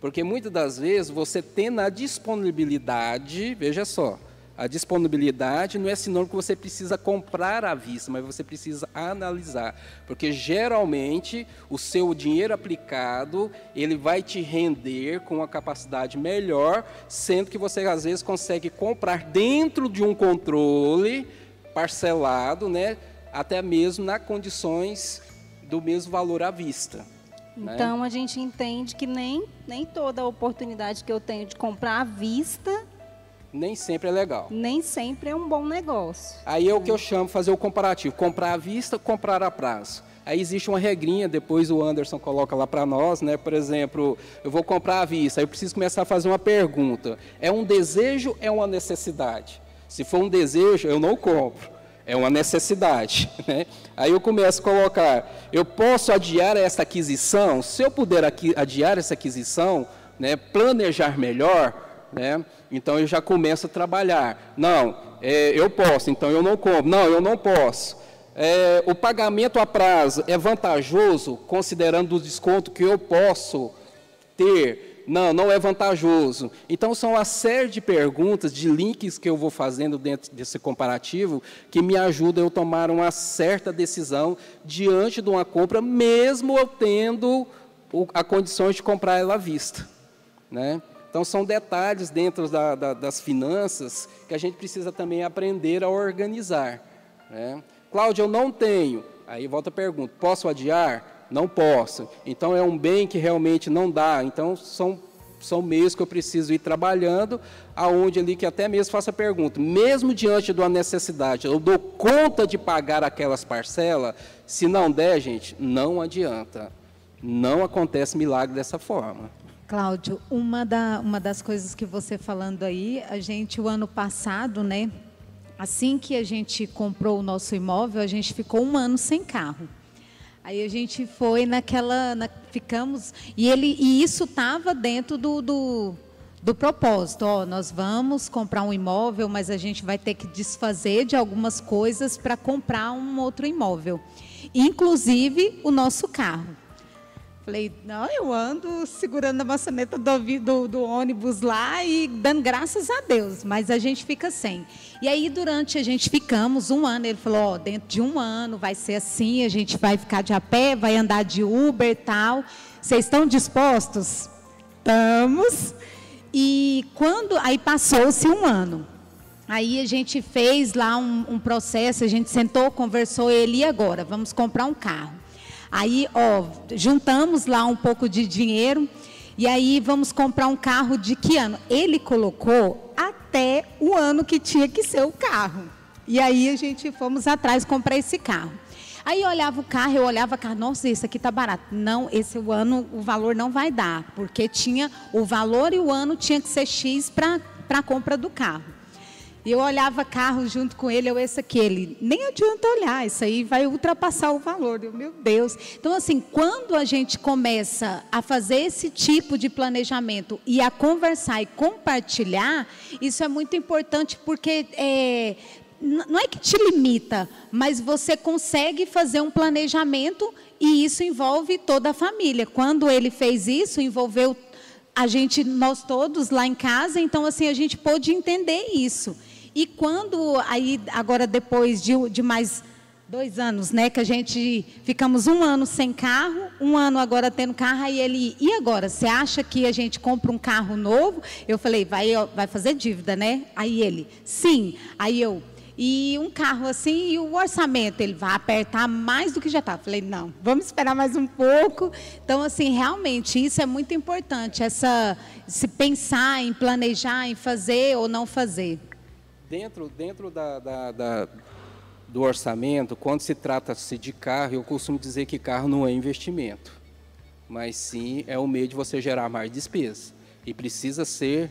Porque muitas das vezes você tem na disponibilidade, veja só, a disponibilidade não é sinônimo que você precisa comprar à vista, mas você precisa analisar, porque geralmente o seu dinheiro aplicado ele vai te render com uma capacidade melhor, sendo que você às vezes consegue comprar dentro de um controle parcelado, né, até mesmo nas condições do mesmo valor à vista. Né? Então né? a gente entende que nem, nem toda oportunidade que eu tenho de comprar à vista nem sempre é legal. Nem sempre é um bom negócio. Aí é o que eu chamo fazer o comparativo, comprar à vista, comprar a prazo. Aí existe uma regrinha, depois o Anderson coloca lá para nós, né? Por exemplo, eu vou comprar à vista, aí eu preciso começar a fazer uma pergunta. É um desejo, é uma necessidade? Se for um desejo, eu não compro. É uma necessidade, né? Aí eu começo a colocar, eu posso adiar essa aquisição? Se eu puder adiar essa aquisição, né, planejar melhor, né? Então eu já começo a trabalhar. Não, é, eu posso, então eu não compro. Não, eu não posso. É, o pagamento a prazo é vantajoso, considerando o desconto que eu posso ter? Não, não é vantajoso. Então, são uma série de perguntas, de links que eu vou fazendo dentro desse comparativo, que me ajudam a tomar uma certa decisão diante de uma compra, mesmo eu tendo a condições de comprar ela à vista. Né? Então, são detalhes dentro da, da, das finanças que a gente precisa também aprender a organizar. Né? Cláudio, eu não tenho. Aí volta a pergunta: posso adiar? Não posso. Então, é um bem que realmente não dá. Então, são, são meios que eu preciso ir trabalhando, aonde ali que até mesmo faça pergunta: mesmo diante de uma necessidade, eu dou conta de pagar aquelas parcelas? Se não der, gente, não adianta. Não acontece milagre dessa forma. Cláudio, uma, da, uma das coisas que você falando aí, a gente, o ano passado, né? Assim que a gente comprou o nosso imóvel, a gente ficou um ano sem carro. Aí a gente foi naquela. Na, ficamos. E, ele, e isso estava dentro do, do, do propósito. Ó, nós vamos comprar um imóvel, mas a gente vai ter que desfazer de algumas coisas para comprar um outro imóvel. Inclusive o nosso carro. Falei, não, eu ando segurando a maçaneta do, do, do, ônibus lá e dando graças a Deus, mas a gente fica sem. E aí, durante a gente ficamos um ano, ele falou: Ó, dentro de um ano vai ser assim, a gente vai ficar de a pé, vai andar de Uber tal. Vocês estão dispostos? Estamos. E quando. Aí passou-se um ano. Aí a gente fez lá um, um processo, a gente sentou, conversou, ele e agora, vamos comprar um carro. Aí, ó, juntamos lá um pouco de dinheiro e aí vamos comprar um carro de que ano? Ele colocou até o ano que tinha que ser o carro. E aí a gente fomos atrás comprar esse carro. Aí eu olhava o carro, eu olhava o carro, nossa, esse aqui tá barato. Não, esse ano, o valor não vai dar, porque tinha o valor e o ano tinha que ser X para a compra do carro. E eu olhava carro junto com ele, eu esse aquele. Nem adianta olhar, isso aí vai ultrapassar o valor. Eu, meu Deus. Então, assim, quando a gente começa a fazer esse tipo de planejamento e a conversar e compartilhar, isso é muito importante porque é, não é que te limita, mas você consegue fazer um planejamento e isso envolve toda a família. Quando ele fez isso, envolveu a gente, nós todos lá em casa, então assim a gente pôde entender isso. E quando aí agora depois de, de mais dois anos, né, que a gente ficamos um ano sem carro, um ano agora tendo carro, aí ele, e agora, você acha que a gente compra um carro novo? Eu falei, vai, vai fazer dívida, né? Aí ele, sim. Aí eu, e um carro assim, e o orçamento, ele vai apertar mais do que já está. Falei, não, vamos esperar mais um pouco. Então, assim, realmente, isso é muito importante, essa, se pensar em planejar, em fazer ou não fazer. Dentro, dentro da, da, da do orçamento, quando se trata-se de carro, eu costumo dizer que carro não é investimento, mas sim é o meio de você gerar mais despesa. E precisa ser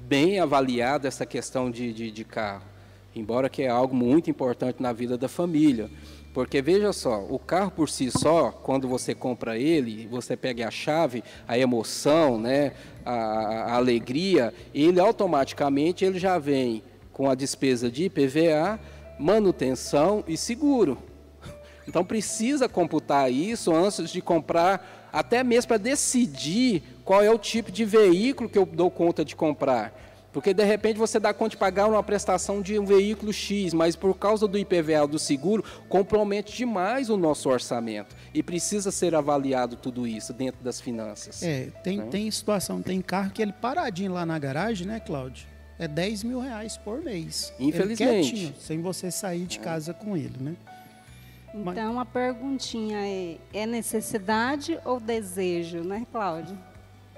bem avaliada essa questão de, de, de carro embora que é algo muito importante na vida da família. Porque veja só, o carro por si só, quando você compra ele, você pega a chave, a emoção, né, a, a alegria, ele automaticamente ele já vem com a despesa de IPVA, manutenção e seguro. Então precisa computar isso antes de comprar, até mesmo para decidir qual é o tipo de veículo que eu dou conta de comprar. Porque de repente você dá conta de pagar uma prestação de um veículo X, mas por causa do IPVA do seguro, compromete demais o nosso orçamento. E precisa ser avaliado tudo isso dentro das finanças. É, tem, né? tem situação, tem carro que ele paradinho lá na garagem, né, Cláudio? É 10 mil reais por mês. Infelizmente. Quietinho, sem você sair de casa com ele, né? Então a perguntinha é: é necessidade ou desejo, né, Cláudio?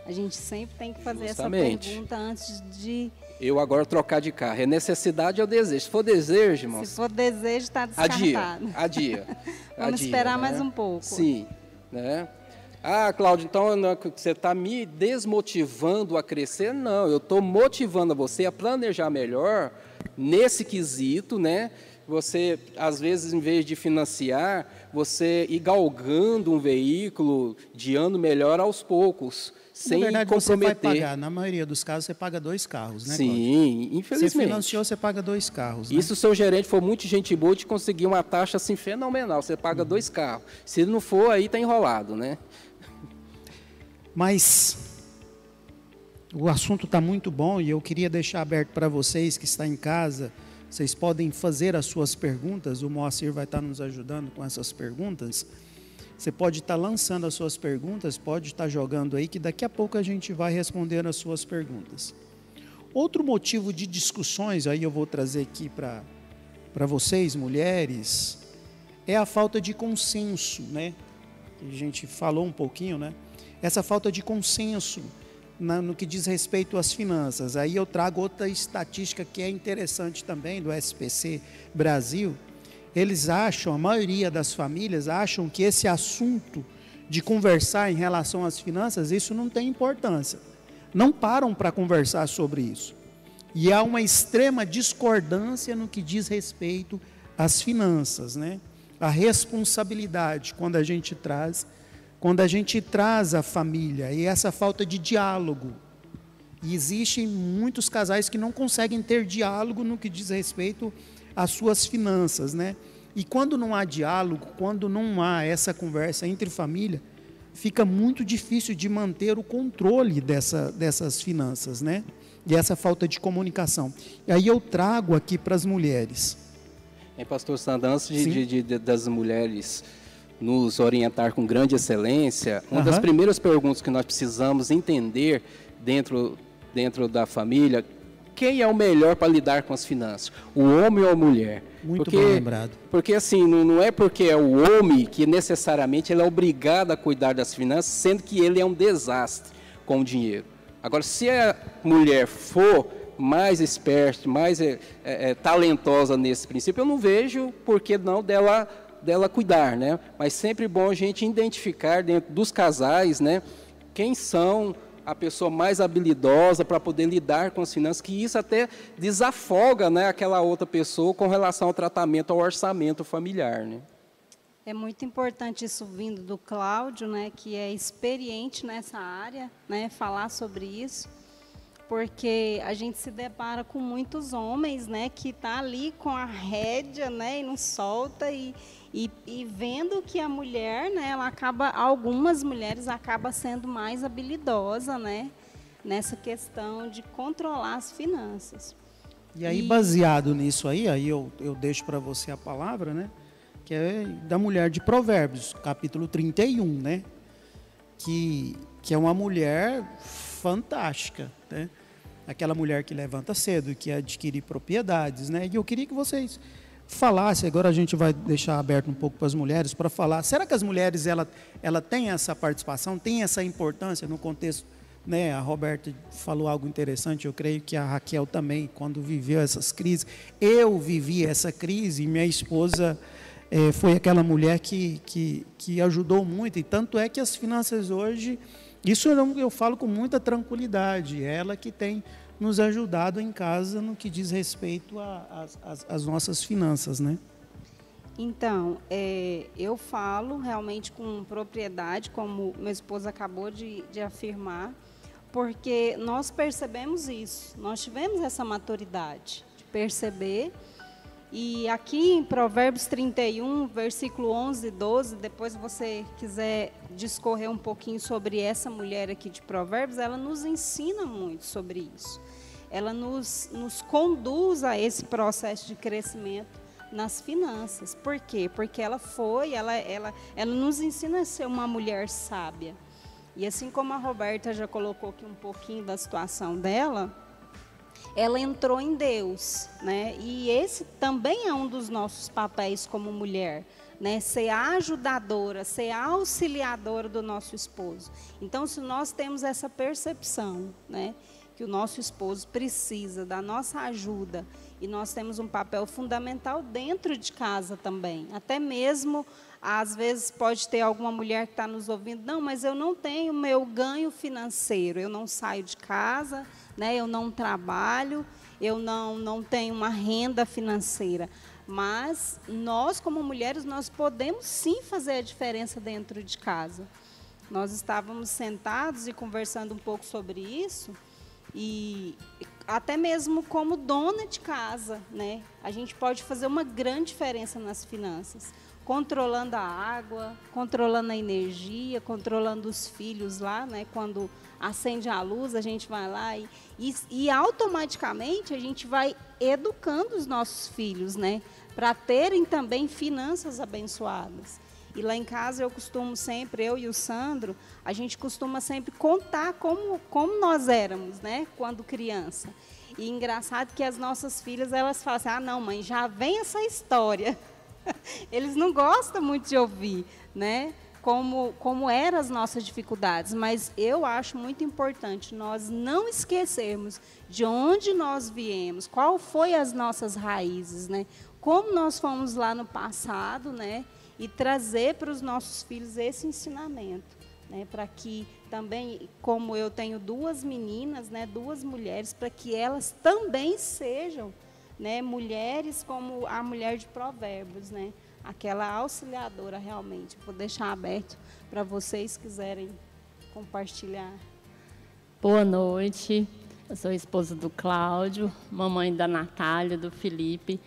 A gente sempre tem que fazer Justamente. essa pergunta antes de. Eu agora trocar de carro. É necessidade ou desejo? Se for desejo, irmão. Se for desejo, está descartado. Adia. Adia. Vamos adia, esperar né? mais um pouco. Sim. Né? Ah, Cláudio, então você está me desmotivando a crescer? Não, eu estou motivando você a planejar melhor nesse quesito, né? Você, às vezes, em vez de financiar, você ir galgando um veículo de ano melhor aos poucos sem na verdade, comprometer. Você vai pagar, na maioria dos casos, você paga dois carros, né? Sim, Cláudio? infelizmente. Você financiou, você paga dois carros. Né? Isso, se o seu gerente for muito gente boa, te conseguir uma taxa assim fenomenal. Você paga uhum. dois carros. Se não for, aí está enrolado, né? Mas o assunto está muito bom e eu queria deixar aberto para vocês que estão em casa. Vocês podem fazer as suas perguntas. O Moacir vai estar nos ajudando com essas perguntas. Você pode estar lançando as suas perguntas, pode estar jogando aí, que daqui a pouco a gente vai responder as suas perguntas. Outro motivo de discussões, aí eu vou trazer aqui para vocês, mulheres, é a falta de consenso, né? A gente falou um pouquinho, né? Essa falta de consenso na, no que diz respeito às finanças. Aí eu trago outra estatística que é interessante também do SPC Brasil, eles acham, a maioria das famílias acham que esse assunto de conversar em relação às finanças, isso não tem importância. Não param para conversar sobre isso. E há uma extrema discordância no que diz respeito às finanças, né? A responsabilidade quando a gente traz, quando a gente traz a família e essa falta de diálogo. E existem muitos casais que não conseguem ter diálogo no que diz respeito as suas finanças, né? E quando não há diálogo, quando não há essa conversa entre família, fica muito difícil de manter o controle dessa, dessas finanças, né? E essa falta de comunicação. E aí eu trago aqui para as mulheres. É, pastor Sandra, antes de, de, de, das mulheres nos orientar com grande excelência, uma uhum. das primeiras perguntas que nós precisamos entender dentro, dentro da família, quem é o melhor para lidar com as finanças? O homem ou a mulher? Muito porque, bem lembrado. Porque assim, não, não, é porque é o homem que necessariamente ele é obrigado a cuidar das finanças, sendo que ele é um desastre com o dinheiro. Agora, se a mulher for mais esperta, mais é, é, é, talentosa nesse princípio, eu não vejo por que não dela, dela cuidar, né? Mas sempre bom a gente identificar dentro dos casais, né? Quem são a pessoa mais habilidosa para poder lidar com as finanças, que isso até desafoga né, aquela outra pessoa com relação ao tratamento, ao orçamento familiar. Né? É muito importante isso vindo do Cláudio, né, que é experiente nessa área, né, falar sobre isso. porque a gente se depara com muitos homens, né, que tá ali com a rédea, né, e não solta e, e, e, vendo que a mulher, né, ela acaba, algumas mulheres acabam sendo mais habilidosa, né, nessa questão de controlar as finanças. E aí, e... baseado nisso aí, aí eu, eu deixo para você a palavra, né, que é da mulher de Provérbios, capítulo 31, né, que, que é uma mulher fantástica, né? Aquela mulher que levanta cedo e que adquire propriedades, né? E eu queria que vocês falassem, agora a gente vai deixar aberto um pouco para as mulheres para falar. Será que as mulheres ela ela tem essa participação, tem essa importância no contexto, né? A Roberta falou algo interessante, eu creio que a Raquel também, quando viveu essas crises, eu vivi essa crise e minha esposa é, foi aquela mulher que, que, que ajudou muito, e tanto é que as finanças hoje isso eu, eu falo com muita tranquilidade. Ela que tem nos ajudado em casa no que diz respeito às nossas finanças, né? Então, é, eu falo realmente com propriedade, como meu esposo acabou de, de afirmar, porque nós percebemos isso, nós tivemos essa maturidade de perceber e aqui em Provérbios 31, versículo 11 e 12, depois você quiser discorrer um pouquinho sobre essa mulher aqui de Provérbios, ela nos ensina muito sobre isso. Ela nos, nos conduz a esse processo de crescimento nas finanças. Por quê? Porque ela foi, ela, ela, ela nos ensina a ser uma mulher sábia. E assim como a Roberta já colocou aqui um pouquinho da situação dela, ela entrou em Deus, né? E esse também é um dos nossos papéis como mulher, né? Ser ajudadora, ser auxiliadora do nosso esposo. Então, se nós temos essa percepção, né? Que o nosso esposo precisa da nossa ajuda e nós temos um papel fundamental dentro de casa também. Até mesmo, às vezes, pode ter alguma mulher que está nos ouvindo, não, mas eu não tenho meu ganho financeiro, eu não saio de casa, né? Eu não trabalho, eu não, não tenho uma renda financeira. Mas nós, como mulheres, nós podemos sim fazer a diferença dentro de casa. Nós estávamos sentados e conversando um pouco sobre isso, e até mesmo como dona de casa, né? A gente pode fazer uma grande diferença nas finanças controlando a água, controlando a energia, controlando os filhos lá, né? Quando acende a luz, a gente vai lá e, e, e automaticamente a gente vai educando os nossos filhos, né? Para terem também finanças abençoadas. E lá em casa eu costumo sempre, eu e o Sandro, a gente costuma sempre contar como, como nós éramos, né? Quando criança. E engraçado que as nossas filhas, elas falam assim, ah, não, mãe, já vem essa história. Eles não gostam muito de ouvir, né? Como, como eram as nossas dificuldades, mas eu acho muito importante nós não esquecermos de onde nós viemos, qual foi as nossas raízes, né? Como nós fomos lá no passado, né? E trazer para os nossos filhos esse ensinamento, né? Para que também, como eu tenho duas meninas, né? Duas mulheres, para que elas também sejam né, mulheres como a mulher de Provérbios, né? Aquela auxiliadora realmente. Vou deixar aberto para vocês quiserem compartilhar. Boa noite. Eu sou esposa do Cláudio, mamãe da Natália, do Felipe.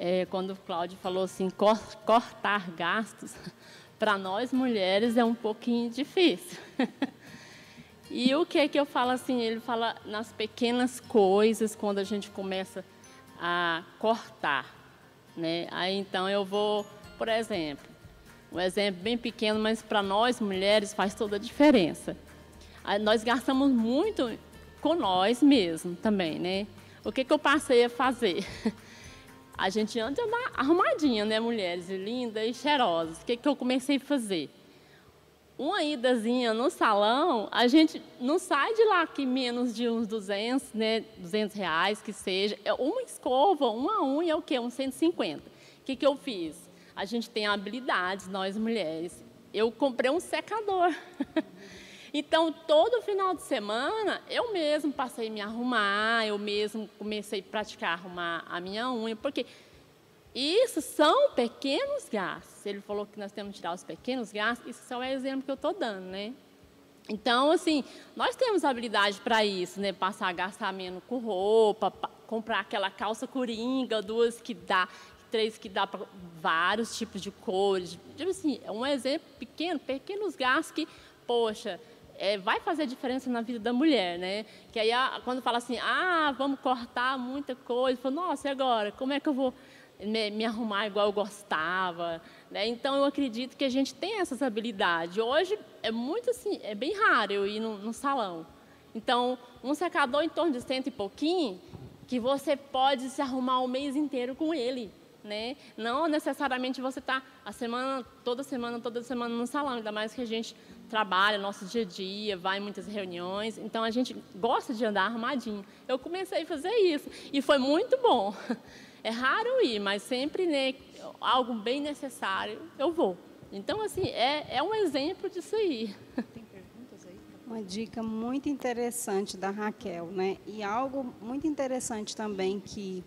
É, quando o Cláudio falou assim, cortar gastos, para nós mulheres é um pouquinho difícil. e o que é que eu falo assim? Ele fala nas pequenas coisas, quando a gente começa a cortar. Né? Aí então eu vou, por exemplo, um exemplo bem pequeno, mas para nós mulheres faz toda a diferença. Nós gastamos muito com nós mesmos também, né? O que, que eu passei a fazer? A gente anda arrumadinha, né, mulheres, lindas e cheirosas. O que, que eu comecei a fazer? uma idazinha no salão, a gente não sai de lá que menos de uns 200, né, 200 reais que seja. É uma escova, uma unha, é o quê? Uns 150. O que, que eu fiz? A gente tem habilidades, nós mulheres. Eu comprei um secador. então, todo final de semana, eu mesmo passei a me arrumar, eu mesmo comecei a praticar arrumar a minha unha, porque isso são pequenos gastos. Ele falou que nós temos que tirar os pequenos gastos, isso só é o exemplo que eu estou dando, né? Então, assim, nós temos habilidade para isso, né? Passar a gastar menos com roupa, comprar aquela calça coringa, duas que dá, três que dá para vários tipos de cores. Tipo assim, é um exemplo pequeno, pequenos gastos que, poxa, é, vai fazer diferença na vida da mulher, né? Que aí, quando fala assim, ah, vamos cortar muita coisa, falo, nossa, e agora? Como é que eu vou me, me, arrumar igual eu gostava? Né? Então, eu acredito que a gente tem essas habilidades. Hoje, é muito assim, é bem raro eu ir no, no salão. Então, um secador em torno de cento e pouquinho, que você pode se arrumar o mês inteiro com ele. Né? Não necessariamente você está a semana, toda semana, toda semana no salão, ainda mais que a gente trabalha nosso dia a dia, vai em muitas reuniões, então a gente gosta de andar arrumadinho. Eu comecei a fazer isso e foi muito bom. É raro ir, mas sempre né, algo bem necessário eu vou. Então assim é, é um exemplo disso aí. Tem perguntas aí? Uma dica muito interessante da Raquel, né? E algo muito interessante também que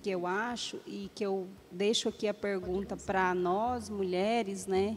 que eu acho e que eu deixo aqui a pergunta para nós mulheres, né?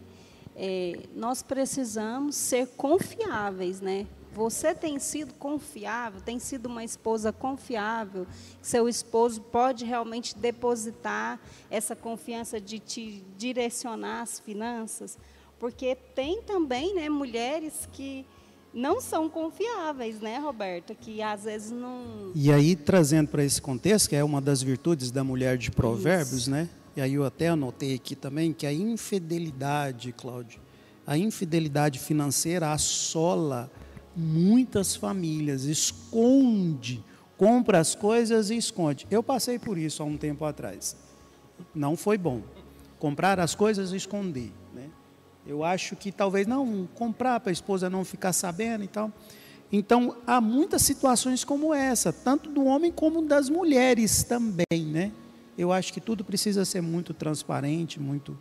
É, nós precisamos ser confiáveis, né? Você tem sido confiável, tem sido uma esposa confiável, seu esposo pode realmente depositar essa confiança de te direcionar as finanças, porque tem também, né, mulheres que não são confiáveis, né, Roberta? Que às vezes não. E aí, trazendo para esse contexto, que é uma das virtudes da mulher de Provérbios, Isso. né? E aí eu até anotei aqui também que a infidelidade, Cláudio, a infidelidade financeira assola muitas famílias, esconde, compra as coisas e esconde. Eu passei por isso há um tempo atrás. Não foi bom. Comprar as coisas e esconder. Eu acho que talvez não comprar para a esposa não ficar sabendo e tal. Então, há muitas situações como essa, tanto do homem como das mulheres também, né? Eu acho que tudo precisa ser muito transparente, muito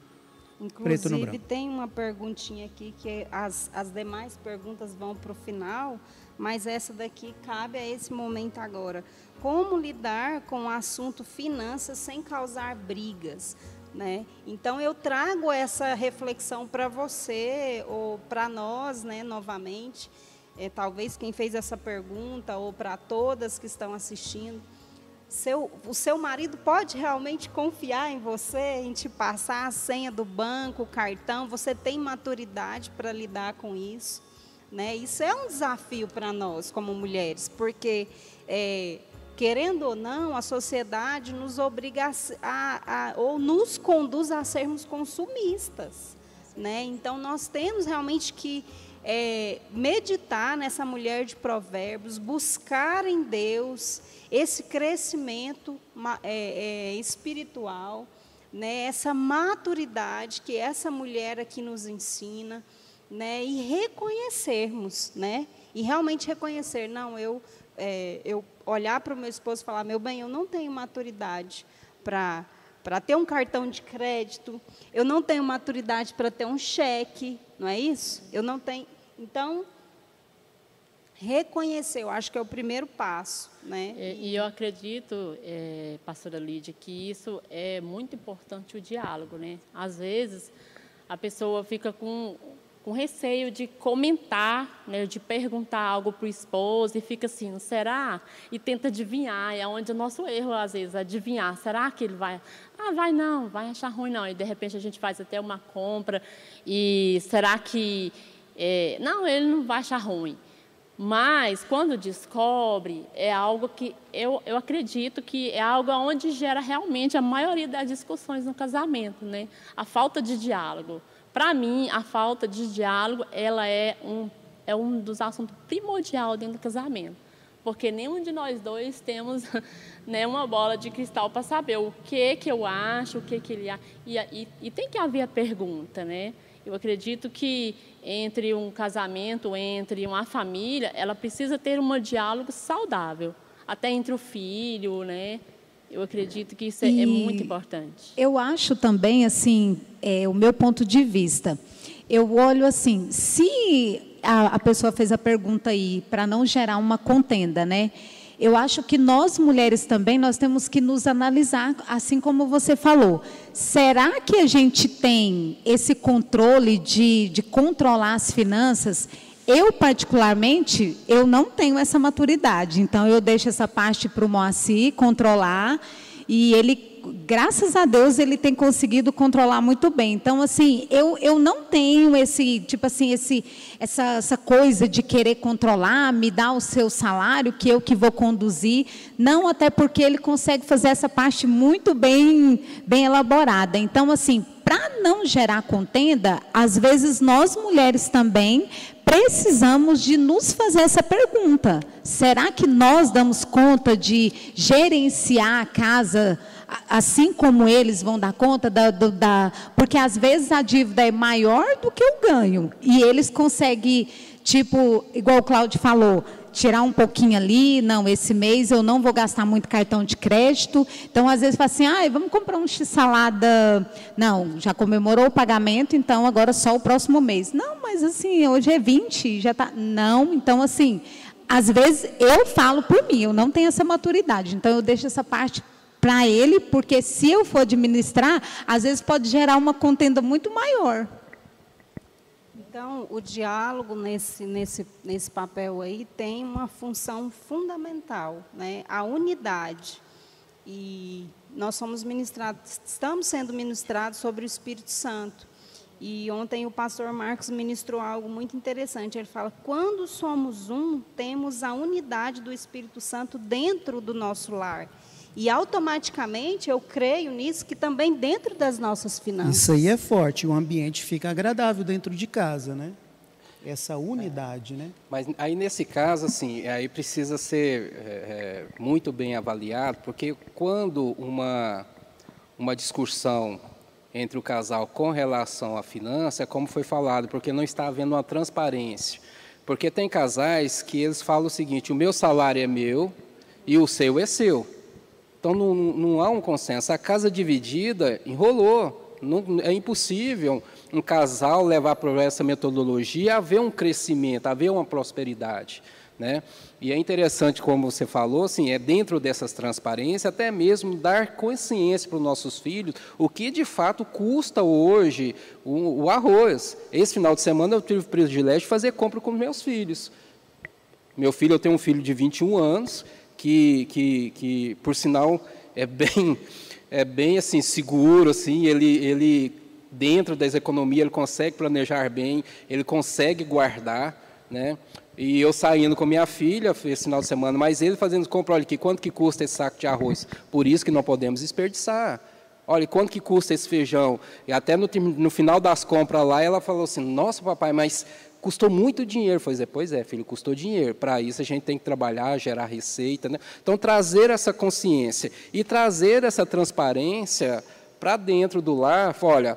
Inclusive, preto no branco. tem uma perguntinha aqui que as, as demais perguntas vão para o final, mas essa daqui cabe a esse momento agora. Como lidar com o assunto finanças sem causar brigas? Né? Então eu trago essa reflexão para você ou para nós, né, novamente, é, talvez quem fez essa pergunta ou para todas que estão assistindo, seu, o seu marido pode realmente confiar em você, em te passar a senha do banco, o cartão, você tem maturidade para lidar com isso, né? Isso é um desafio para nós como mulheres, porque é, querendo ou não, a sociedade nos obriga a, a, ou nos conduz a sermos consumistas. Né? Então, nós temos realmente que é, meditar nessa mulher de provérbios, buscar em Deus esse crescimento é, é, espiritual, né? essa maturidade que essa mulher aqui nos ensina, né? e reconhecermos, né? e realmente reconhecer, não, eu é, eu olhar para o meu esposo e falar, meu bem, eu não tenho maturidade para para ter um cartão de crédito, eu não tenho maturidade para ter um cheque, não é isso? Eu não tenho. Então, reconhecer, eu acho que é o primeiro passo. Né? E, e eu acredito, é, pastora Lídia, que isso é muito importante o diálogo. Né? Às vezes, a pessoa fica com com receio de comentar, né, de perguntar algo para o esposo e fica assim, será? E tenta adivinhar, é onde o nosso erro às vezes, adivinhar, será que ele vai? Ah, vai não, vai achar ruim não. E de repente a gente faz até uma compra e será que é, não, ele não vai achar ruim. Mas quando descobre, é algo que eu, eu acredito que é algo onde gera realmente a maioria das discussões no casamento, né? A falta de diálogo. Para mim, a falta de diálogo, ela é um, é um dos assuntos primordial dentro do casamento. Porque nenhum de nós dois temos né, uma bola de cristal para saber o que que eu acho, o que que ele. E, e, e tem que haver a pergunta, né? Eu acredito que entre um casamento, entre uma família, ela precisa ter um diálogo saudável, até entre o filho, né? Eu acredito que isso é, é muito importante. Eu acho também, assim, é, o meu ponto de vista, eu olho assim, se a, a pessoa fez a pergunta aí para não gerar uma contenda, né? Eu acho que nós mulheres também nós temos que nos analisar, assim como você falou. Será que a gente tem esse controle de, de controlar as finanças Eu, particularmente, eu não tenho essa maturidade. Então, eu deixo essa parte para o Moacir controlar. E ele, graças a Deus, ele tem conseguido controlar muito bem. Então, assim, eu, eu não tenho esse, tipo assim, esse, essa, essa coisa de querer controlar, me dar o seu salário, que eu que vou conduzir. Não, até porque ele consegue fazer essa parte muito bem, bem elaborada. Então, assim, para não gerar contenda, às vezes nós mulheres também precisamos de nos fazer essa pergunta: será que nós damos conta de gerenciar a casa assim como eles vão dar conta da, da, porque às vezes a dívida é maior do que o ganho e eles conseguem tipo igual o Cláudio falou tirar um pouquinho ali, não, esse mês eu não vou gastar muito cartão de crédito. Então, às vezes, fala assim, ah, vamos comprar um x-salada. Não, já comemorou o pagamento, então agora só o próximo mês. Não, mas assim, hoje é 20, já está. Não, então assim, às vezes eu falo por mim, eu não tenho essa maturidade. Então, eu deixo essa parte para ele, porque se eu for administrar, às vezes pode gerar uma contenda muito maior. Então, o diálogo nesse, nesse, nesse papel aí tem uma função fundamental, né? a unidade. E nós somos ministrados, estamos sendo ministrados sobre o Espírito Santo. E ontem o pastor Marcos ministrou algo muito interessante. Ele fala: quando somos um, temos a unidade do Espírito Santo dentro do nosso lar. E automaticamente eu creio nisso que também dentro das nossas finanças. Isso aí é forte, o ambiente fica agradável dentro de casa, né? Essa unidade, é. né? Mas aí nesse caso, assim, aí precisa ser é, é, muito bem avaliado, porque quando uma, uma discussão entre o casal com relação à finança, é como foi falado, porque não está havendo uma transparência. Porque tem casais que eles falam o seguinte: o meu salário é meu e o seu é seu. Então não, não há um consenso. A casa dividida enrolou. Não, é impossível um casal levar para essa metodologia haver um crescimento, haver uma prosperidade. Né? E é interessante, como você falou, assim, é dentro dessas transparências, até mesmo dar consciência para os nossos filhos o que de fato custa hoje o, o arroz. Esse final de semana eu tive o privilégio de fazer compra com meus filhos. Meu filho, eu tenho um filho de 21 anos, que, que, que por sinal é bem, é bem assim seguro, assim, ele, ele dentro das economias ele consegue planejar bem, ele consegue guardar, né? E eu saindo com minha filha esse final de semana, mas ele fazendo compra, olha aqui, quanto que custa esse saco de arroz? Por isso que não podemos desperdiçar. Olha, quanto que custa esse feijão? E até no, no final das compras lá, ela falou assim, nossa papai, mas custou muito dinheiro. Foi dizer, pois é, filho, custou dinheiro. Para isso a gente tem que trabalhar, gerar receita. Né? Então, trazer essa consciência e trazer essa transparência para dentro do lar. Olha,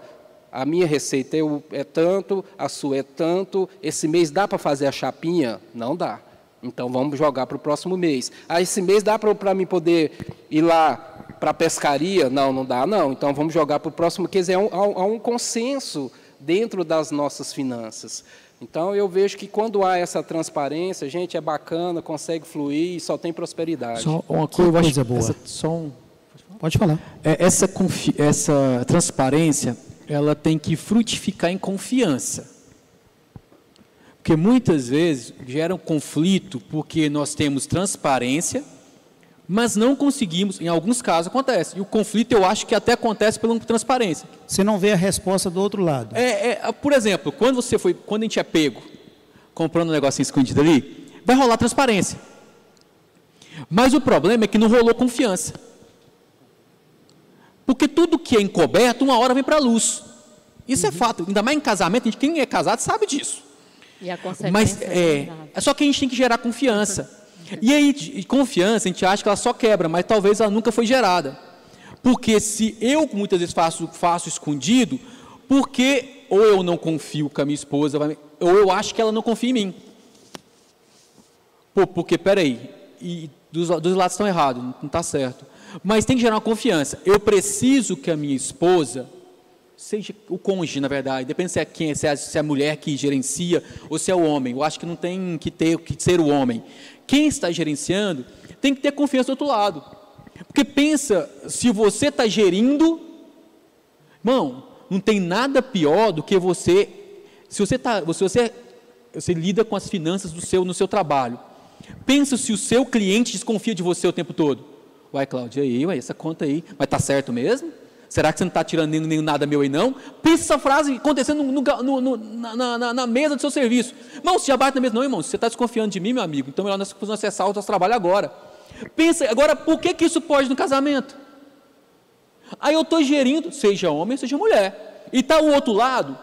a minha receita é, é tanto, a sua é tanto. Esse mês dá para fazer a chapinha? Não dá. Então vamos jogar para o próximo mês. Ah, esse mês dá para mim poder ir lá para a pescaria? Não, não dá, não. Então vamos jogar para o próximo. Quer dizer, há um, há um consenso dentro das nossas finanças. Então eu vejo que quando há essa transparência, a gente é bacana, consegue fluir e só tem prosperidade. Só uma coisa, coisa boa. Essa, só um, Pode falar. É, essa, essa transparência, ela tem que frutificar em confiança. Porque muitas vezes gera um conflito porque nós temos transparência, mas não conseguimos, em alguns casos acontece. E o conflito eu acho que até acontece pela transparência. Você não vê a resposta do outro lado. É, é, por exemplo, quando você foi, quando a gente é pego comprando um negocinho escondido ali, vai rolar transparência. Mas o problema é que não rolou confiança. Porque tudo que é encoberto, uma hora vem para a luz. Isso é uhum. é fato. Ainda mais em casamento, quem é casado sabe disso. E a consequência Mas é, é, é só que a gente tem que gerar confiança. E aí, confiança, a gente acha que ela só quebra, mas talvez ela nunca foi gerada. Porque se eu muitas vezes faço, faço escondido, porque ou eu não confio que a minha esposa vai, ou eu acho que ela não confia em mim. Pô, porque, peraí, e dos, dos lados estão errados, não está certo. Mas tem que gerar uma confiança. Eu preciso que a minha esposa, seja o cônjuge, na verdade, depende se é quem, se é, se é a mulher que gerencia ou se é o homem. Eu acho que não tem que ter que ser o homem quem está gerenciando tem que ter confiança do outro lado. Porque pensa, se você está gerindo, irmão, não tem nada pior do que você, se você, tá, se você você lida com as finanças do seu no seu trabalho. Pensa se o seu cliente desconfia de você o tempo todo. Uai, Cláudia, aí, uai, essa conta aí, mas tá certo mesmo? Será que você não está tirando nem, nem, nada meu aí não? Pensa essa frase acontecendo no, no, no, na, na, na, mesa do seu serviço. Irmão, você já bate na mesa, não, irmão, você está desconfiando de mim, meu amigo, então melhor nós precisamos acessar o nosso trabalho agora. Pensa, agora, por que, que isso pode no casamento? Aí eu estou gerindo, seja homem, seja mulher. E está o outro lado,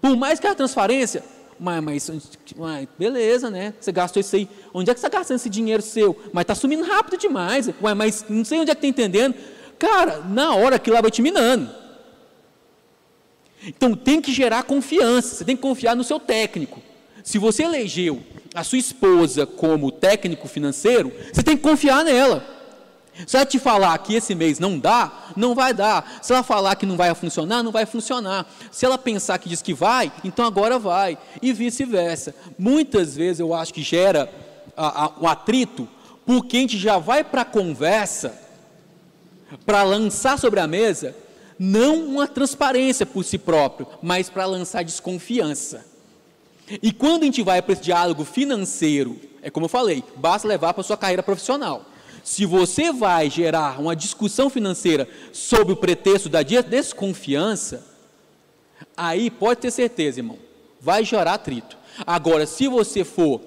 por mais que a transparência, mas, mas, mas, beleza, né? Você gastou isso aí. Onde é que você está gastando esse dinheiro seu? Mas está sumindo rápido demais. Ué, mas não sei onde é que está entendendo. Cara, na hora que lá vai te minando. Então tem que gerar confiança. Você tem que confiar no seu técnico. Se você elegeu a sua esposa como técnico financeiro, você tem que confiar nela. Se ela te falar que esse mês não dá, não vai dar. Se ela falar que não vai funcionar, não vai funcionar. Se ela pensar que diz que vai, então agora vai. E vice-versa. Muitas vezes eu acho que gera o atrito, porque a gente já vai para a conversa, para lançar sobre a mesa, não uma transparência por si próprio, mas para lançar desconfiança. E quando a gente vai para esse diálogo financeiro, é como eu falei, basta levar para a sua carreira profissional. Se você vai gerar uma discussão financeira sob o pretexto da desconfiança, aí pode ter certeza, irmão, vai gerar atrito. Agora, se você for,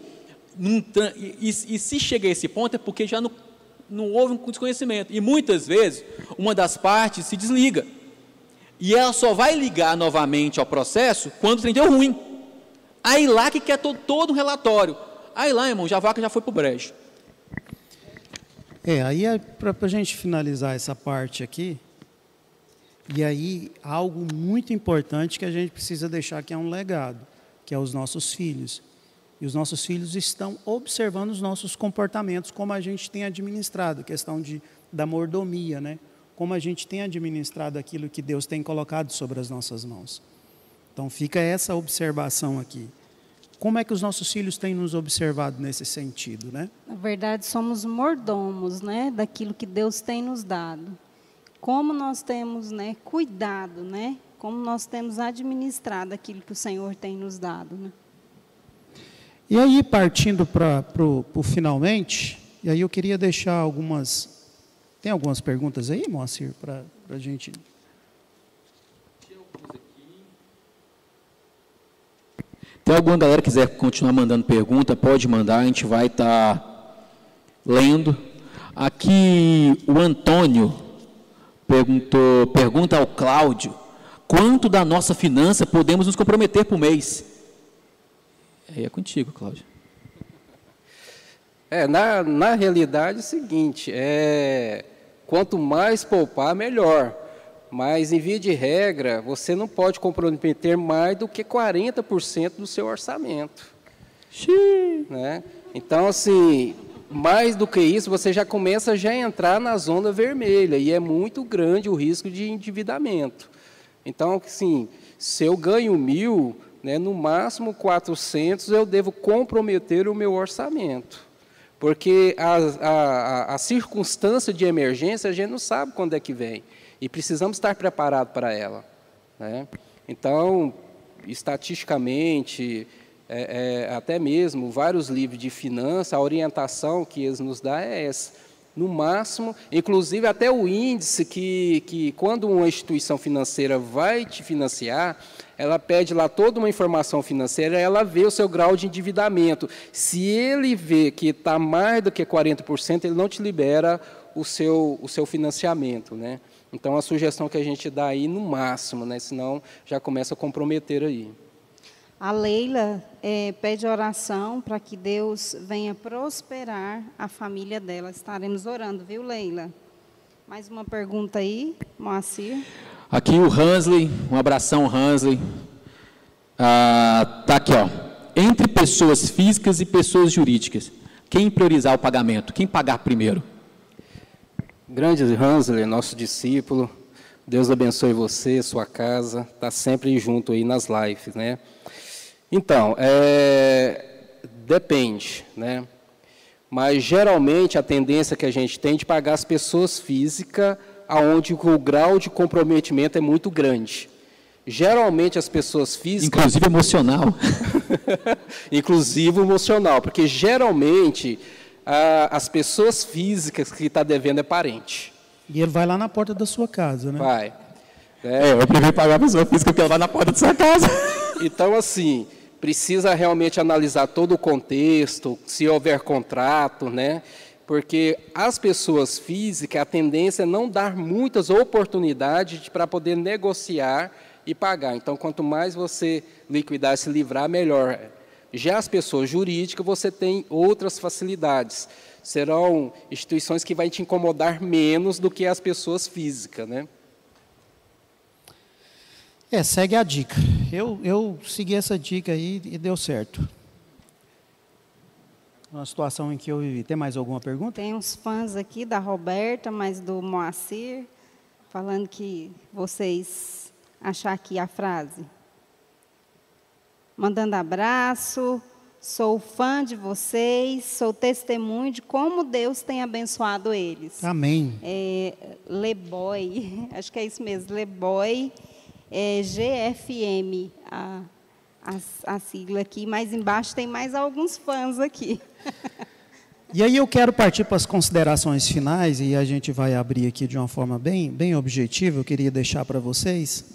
num, e, e, se chega a esse ponto, é porque já não, não houve um desconhecimento. E muitas vezes, uma das partes se desliga. E ela só vai ligar novamente ao processo quando o trem deu ruim. Aí lá que quer todo, todo um relatório. Aí lá, irmão, já a vaca já foi para o brejo. É, aí é para a gente finalizar essa parte aqui, e aí algo muito importante que a gente precisa deixar que é um legado, que é os nossos filhos. E os nossos filhos estão observando os nossos comportamentos, como a gente tem administrado, questão de, da mordomia, né? Como a gente tem administrado aquilo que Deus tem colocado sobre as nossas mãos. Então fica essa observação aqui. Como é que os nossos filhos têm nos observado nesse sentido, né? Na verdade, somos mordomos, né, daquilo que Deus tem nos dado. Como nós temos, né, cuidado, né? Como nós temos administrado aquilo que o Senhor tem nos dado, né? E aí, partindo para o finalmente, e aí eu queria deixar algumas. Tem algumas perguntas aí, Moacir, para a gente Tem alguma galera que quiser continuar mandando pergunta, pode mandar, a gente vai estar tá lendo. Aqui o Antônio perguntou, pergunta ao Cláudio, quanto da nossa finança podemos nos comprometer por mês? Aí é contigo, Cláudio. É, na, na realidade é o seguinte, é, quanto mais poupar, melhor. Mas, em via de regra, você não pode comprometer mais do que 40% do seu orçamento. Xiii. Né? Então, assim, mais do que isso, você já começa a já entrar na zona vermelha e é muito grande o risco de endividamento. Então, assim, se eu ganho mil, né, no máximo 400, eu devo comprometer o meu orçamento. Porque a, a, a circunstância de emergência, a gente não sabe quando é que vem e precisamos estar preparados para ela. Né? Então, estatisticamente, é, é, até mesmo vários livros de finanças, a orientação que eles nos dão é essa. No máximo, inclusive até o índice que, que quando uma instituição financeira vai te financiar, ela pede lá toda uma informação financeira, ela vê o seu grau de endividamento. Se ele vê que está mais do que 40%, ele não te libera o seu, o seu financiamento. Né? Então, a sugestão que a gente dá aí no máximo, né? senão já começa a comprometer aí. A Leila é, pede oração para que Deus venha prosperar a família dela. Estaremos orando, viu, Leila? Mais uma pergunta aí, Moacir. Aqui o Hansley, um abração, Hansley. Ah, tá aqui, ó. Entre pessoas físicas e pessoas jurídicas, quem priorizar o pagamento? Quem pagar primeiro? Grande Hansler, nosso discípulo, Deus abençoe você, sua casa, está sempre junto aí nas lives, né? Então, é, depende, né? Mas geralmente a tendência que a gente tem de pagar as pessoas físicas, aonde o grau de comprometimento é muito grande. Geralmente as pessoas físicas. Inclusive emocional. Inclusive emocional, porque geralmente a, as pessoas físicas que está devendo é parente. E ele vai lá na porta da sua casa, né? Vai. É, eu prefiro pagar a pessoa física porque ela vai na porta da sua casa. Então, assim, precisa realmente analisar todo o contexto, se houver contrato, né? Porque as pessoas físicas, a tendência é não dar muitas oportunidades para poder negociar e pagar. Então, quanto mais você liquidar se livrar, melhor. Já as pessoas jurídicas, você tem outras facilidades. Serão instituições que vai te incomodar menos do que as pessoas físicas, né? É, segue a dica. Eu, eu segui essa dica aí e deu certo. Uma situação em que eu vivi. Tem mais alguma pergunta? Tem uns fãs aqui da Roberta, mas do Moacir, falando que vocês achar aqui a frase. Mandando abraço, sou fã de vocês, sou testemunho de como Deus tem abençoado eles. Amém. É, Leboy, acho que é isso mesmo, Leboy é, GFM, a, a, a sigla aqui, mais embaixo tem mais alguns fãs aqui. E aí eu quero partir para as considerações finais e a gente vai abrir aqui de uma forma bem, bem objetiva, eu queria deixar para vocês.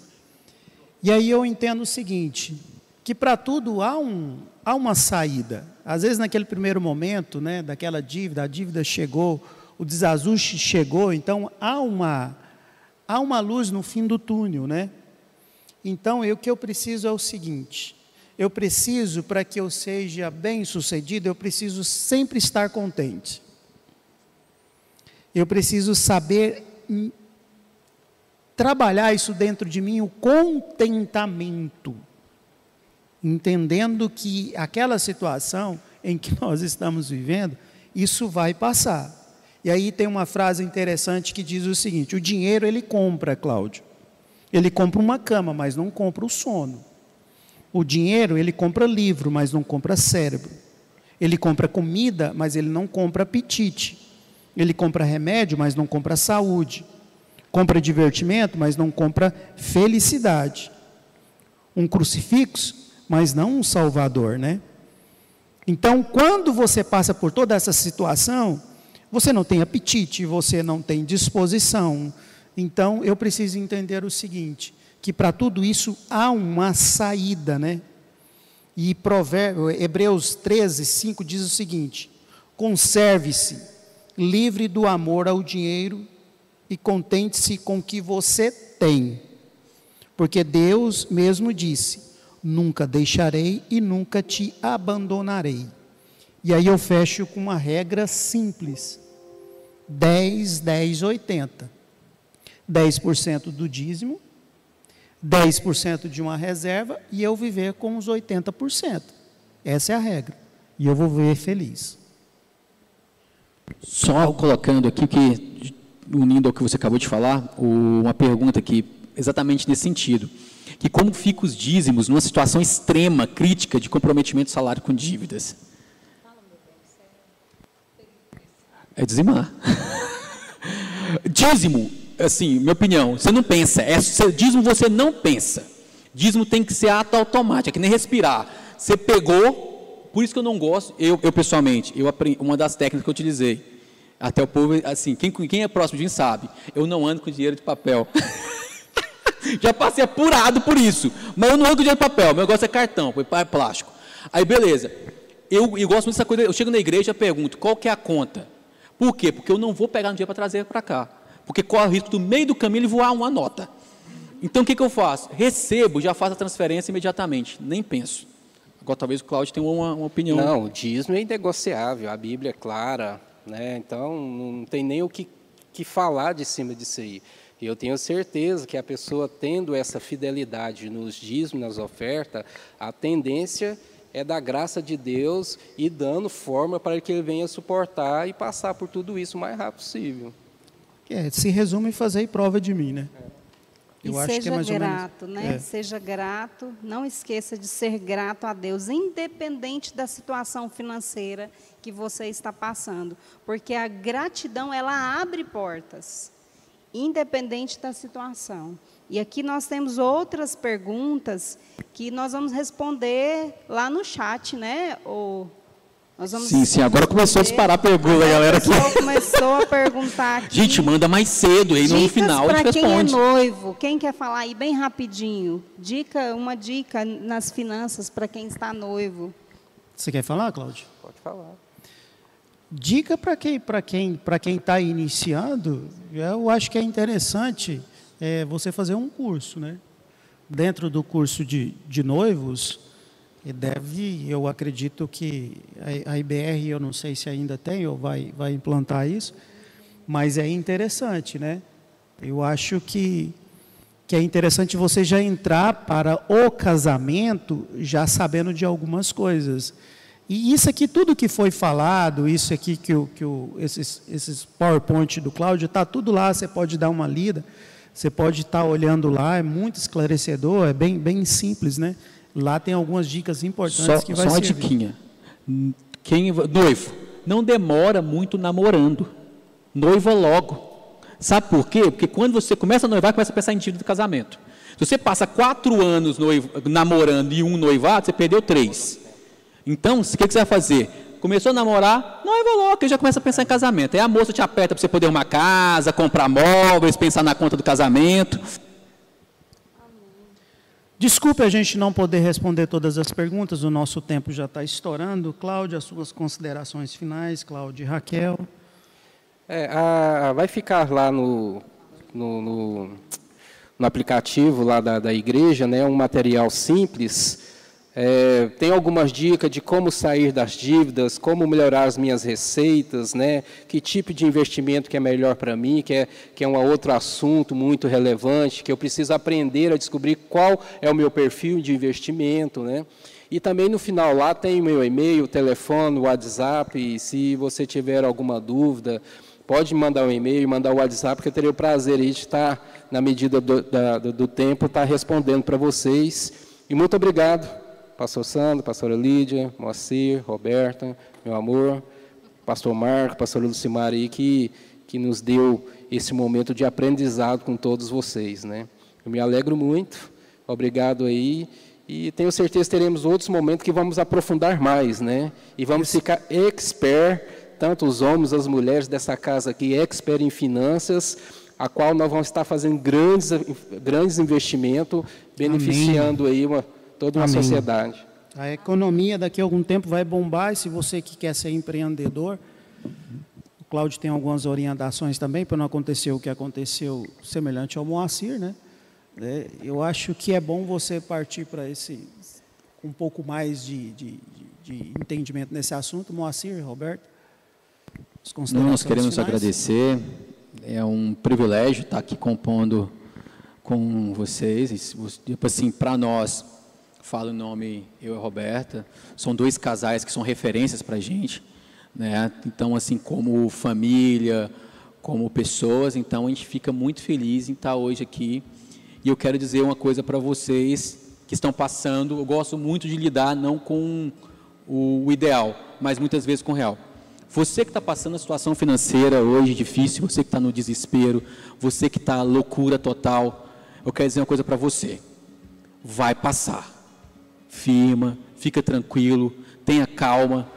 E aí eu entendo o seguinte, que para tudo há, um, há uma saída. Às vezes naquele primeiro momento, né, daquela dívida, a dívida chegou, o desajuste chegou, então há uma, há uma luz no fim do túnel, né? Então, o que eu preciso é o seguinte: eu preciso, para que eu seja bem sucedido, eu preciso sempre estar contente. Eu preciso saber trabalhar isso dentro de mim, o contentamento. Entendendo que aquela situação em que nós estamos vivendo, isso vai passar. E aí tem uma frase interessante que diz o seguinte: o dinheiro ele compra, Cláudio. Ele compra uma cama, mas não compra o sono. O dinheiro, ele compra livro, mas não compra cérebro. Ele compra comida, mas ele não compra apetite. Ele compra remédio, mas não compra saúde. Compra divertimento, mas não compra felicidade. Um crucifixo, mas não um salvador, né? Então, quando você passa por toda essa situação, você não tem apetite, você não tem disposição, então, eu preciso entender o seguinte, que para tudo isso há uma saída, né? E provérbio, Hebreus 13, 5 diz o seguinte: conserve-se livre do amor ao dinheiro e contente-se com o que você tem. Porque Deus mesmo disse: nunca deixarei e nunca te abandonarei. E aí eu fecho com uma regra simples: 10, 10, 80. 10% do dízimo, 10% de uma reserva e eu viver com os 80%. Essa é a regra. E eu vou viver feliz. Só colocando aqui que unindo ao que você acabou de falar, uma pergunta aqui exatamente nesse sentido, que como fica os dízimos numa situação extrema, crítica de comprometimento salário com dívidas? É dizimar. Dízimo assim, minha opinião, você não pensa. É, dízimo você não pensa. Dízimo tem que ser ato automático, é que nem respirar. Você pegou, por isso que eu não gosto, eu, eu pessoalmente, eu aprendi, uma das técnicas que eu utilizei. Até o povo, assim, quem, quem é próximo de mim sabe, eu não ando com dinheiro de papel. Já passei apurado por isso. Mas eu não ando com dinheiro de papel, meu negócio é cartão, é plástico. Aí, beleza. Eu, eu gosto muito dessa coisa, eu chego na igreja e pergunto, qual que é a conta? Por quê? Porque eu não vou pegar um dinheiro para trazer para cá porque corre o risco do meio do caminho ele voar uma nota. Então o que, que eu faço? Recebo, já faço a transferência imediatamente, nem penso. Agora talvez o Cláudio tenha uma, uma opinião. Não, o dízimo é indegociável, a Bíblia é clara, né? então não tem nem o que, que falar de cima disso aí. Eu tenho certeza que a pessoa tendo essa fidelidade nos dízimos, nas ofertas, a tendência é da graça de Deus e dando forma para que ele venha suportar e passar por tudo isso o mais rápido possível. É, se resume em fazer prova de mim, né? Eu e seja é grato, né? É. Seja grato, não esqueça de ser grato a Deus, independente da situação financeira que você está passando, porque a gratidão ela abre portas. independente da situação. E aqui nós temos outras perguntas que nós vamos responder lá no chat, né? Ou sim, sim, agora começou a disparar a pergunta, galera. Aqui. começou a perguntar aqui. Gente, manda mais cedo, aí no final a gente responde. quem é noivo, quem quer falar aí bem rapidinho? Dica, uma dica nas finanças para quem está noivo. Você quer falar, Cláudio? Pode falar. Dica para quem para quem para quem está iniciando, eu acho que é interessante é, você fazer um curso, né? Dentro do curso de, de noivos, e deve, eu acredito que a, IBR, eu não sei se ainda tem ou vai, vai implantar isso, mas é interessante, né? Eu acho que, que é interessante você já entrar para o casamento já sabendo de algumas coisas. E isso aqui, tudo que foi falado, isso aqui que, o, que o, esses, esses PowerPoint do Cláudio, está tudo lá, você pode dar uma lida, você pode estar tá olhando lá, é muito esclarecedor, é bem, bem simples, né? Lá tem algumas dicas importantes só, que vai Só uma servir. diquinha. Quem, noivo, não demora muito namorando. Noiva logo. Sabe por quê? Porque quando você começa a noivar, começa a pensar em tiro do casamento. Se você passa quatro anos noivo, namorando e um noivado, você perdeu três. Então, o que, que você vai fazer? Começou a namorar, noiva logo, que já começa a pensar em casamento. Aí a moça te aperta para você poder uma casa, comprar móveis, pensar na conta do casamento. Desculpe a gente não poder responder todas as perguntas, o nosso tempo já está estourando. Cláudia, as suas considerações finais, Cláudia e Raquel. É, a, vai ficar lá no, no, no, no aplicativo lá da, da igreja, né, um material simples é, tem algumas dicas de como sair das dívidas, como melhorar as minhas receitas, né? que tipo de investimento que é melhor para mim, que é, que é um outro assunto muito relevante, que eu preciso aprender a descobrir qual é o meu perfil de investimento. Né? E também no final lá tem meu e-mail, telefone, WhatsApp, e se você tiver alguma dúvida, pode mandar um e-mail, mandar o um WhatsApp, que eu terei o prazer de estar, na medida do, da, do tempo, estar respondendo para vocês. E muito obrigado pastor Sandro, pastora Lídia, Moacir, Roberta, meu amor, pastor Marco, pastora Lucimar aí, que, que nos deu esse momento de aprendizado com todos vocês, né? Eu me alegro muito, obrigado aí, e tenho certeza que teremos outros momentos que vamos aprofundar mais, né? E vamos Isso. ficar expert, tanto os homens, as mulheres dessa casa aqui, expert em finanças, a qual nós vamos estar fazendo grandes, grandes investimentos, beneficiando Amém. aí uma, toda uma Amém. sociedade. A economia daqui a algum tempo vai bombar e se você que quer ser empreendedor, o Cláudio tem algumas orientações também para não acontecer o que aconteceu semelhante ao Moacir, né? É, eu acho que é bom você partir para esse um pouco mais de, de, de, entendimento nesse assunto. Moacir, Roberto, nós queremos finais. agradecer. É um privilégio estar aqui compondo com vocês. Tipo assim, para nós falo o nome eu e Roberta, são dois casais que são referências para a gente, né? Então, assim, como família, como pessoas, então a gente fica muito feliz em estar hoje aqui. E eu quero dizer uma coisa para vocês que estão passando, eu gosto muito de lidar não com o ideal, mas muitas vezes com o real. Você que está passando a situação financeira hoje difícil, você que está no desespero, você que está loucura total, eu quero dizer uma coisa para você. Vai passar firma, fica tranquilo, tenha calma,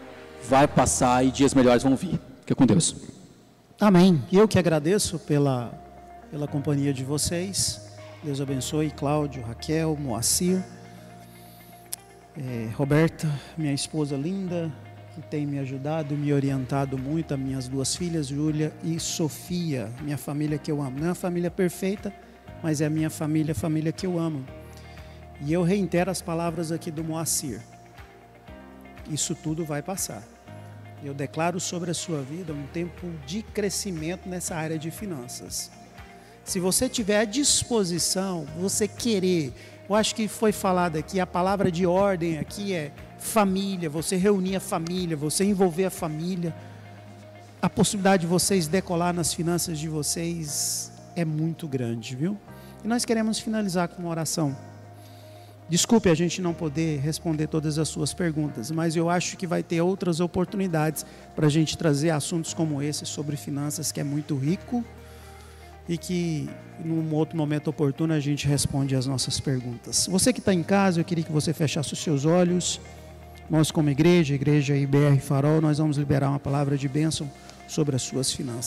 vai passar e dias melhores vão vir. Fica com Deus. Amém. E eu que agradeço pela, pela companhia de vocês. Deus abençoe Cláudio, Raquel, Moacir, é, Roberta, minha esposa linda, que tem me ajudado, me orientado muito, as minhas duas filhas, Júlia e Sofia, minha família que eu amo. Não é uma família perfeita, mas é a minha família, a família que eu amo. E eu reitero as palavras aqui do Moacir. Isso tudo vai passar. Eu declaro sobre a sua vida um tempo de crescimento nessa área de finanças. Se você tiver a disposição, você querer, eu acho que foi falado aqui, a palavra de ordem aqui é família, você reunir a família, você envolver a família. A possibilidade de vocês decolar nas finanças de vocês é muito grande, viu? E nós queremos finalizar com uma oração. Desculpe a gente não poder responder todas as suas perguntas, mas eu acho que vai ter outras oportunidades para a gente trazer assuntos como esse sobre finanças, que é muito rico e que num outro momento oportuno a gente responde as nossas perguntas. Você que está em casa, eu queria que você fechasse os seus olhos. Nós, como igreja, igreja IBR Farol, nós vamos liberar uma palavra de bênção sobre as suas finanças.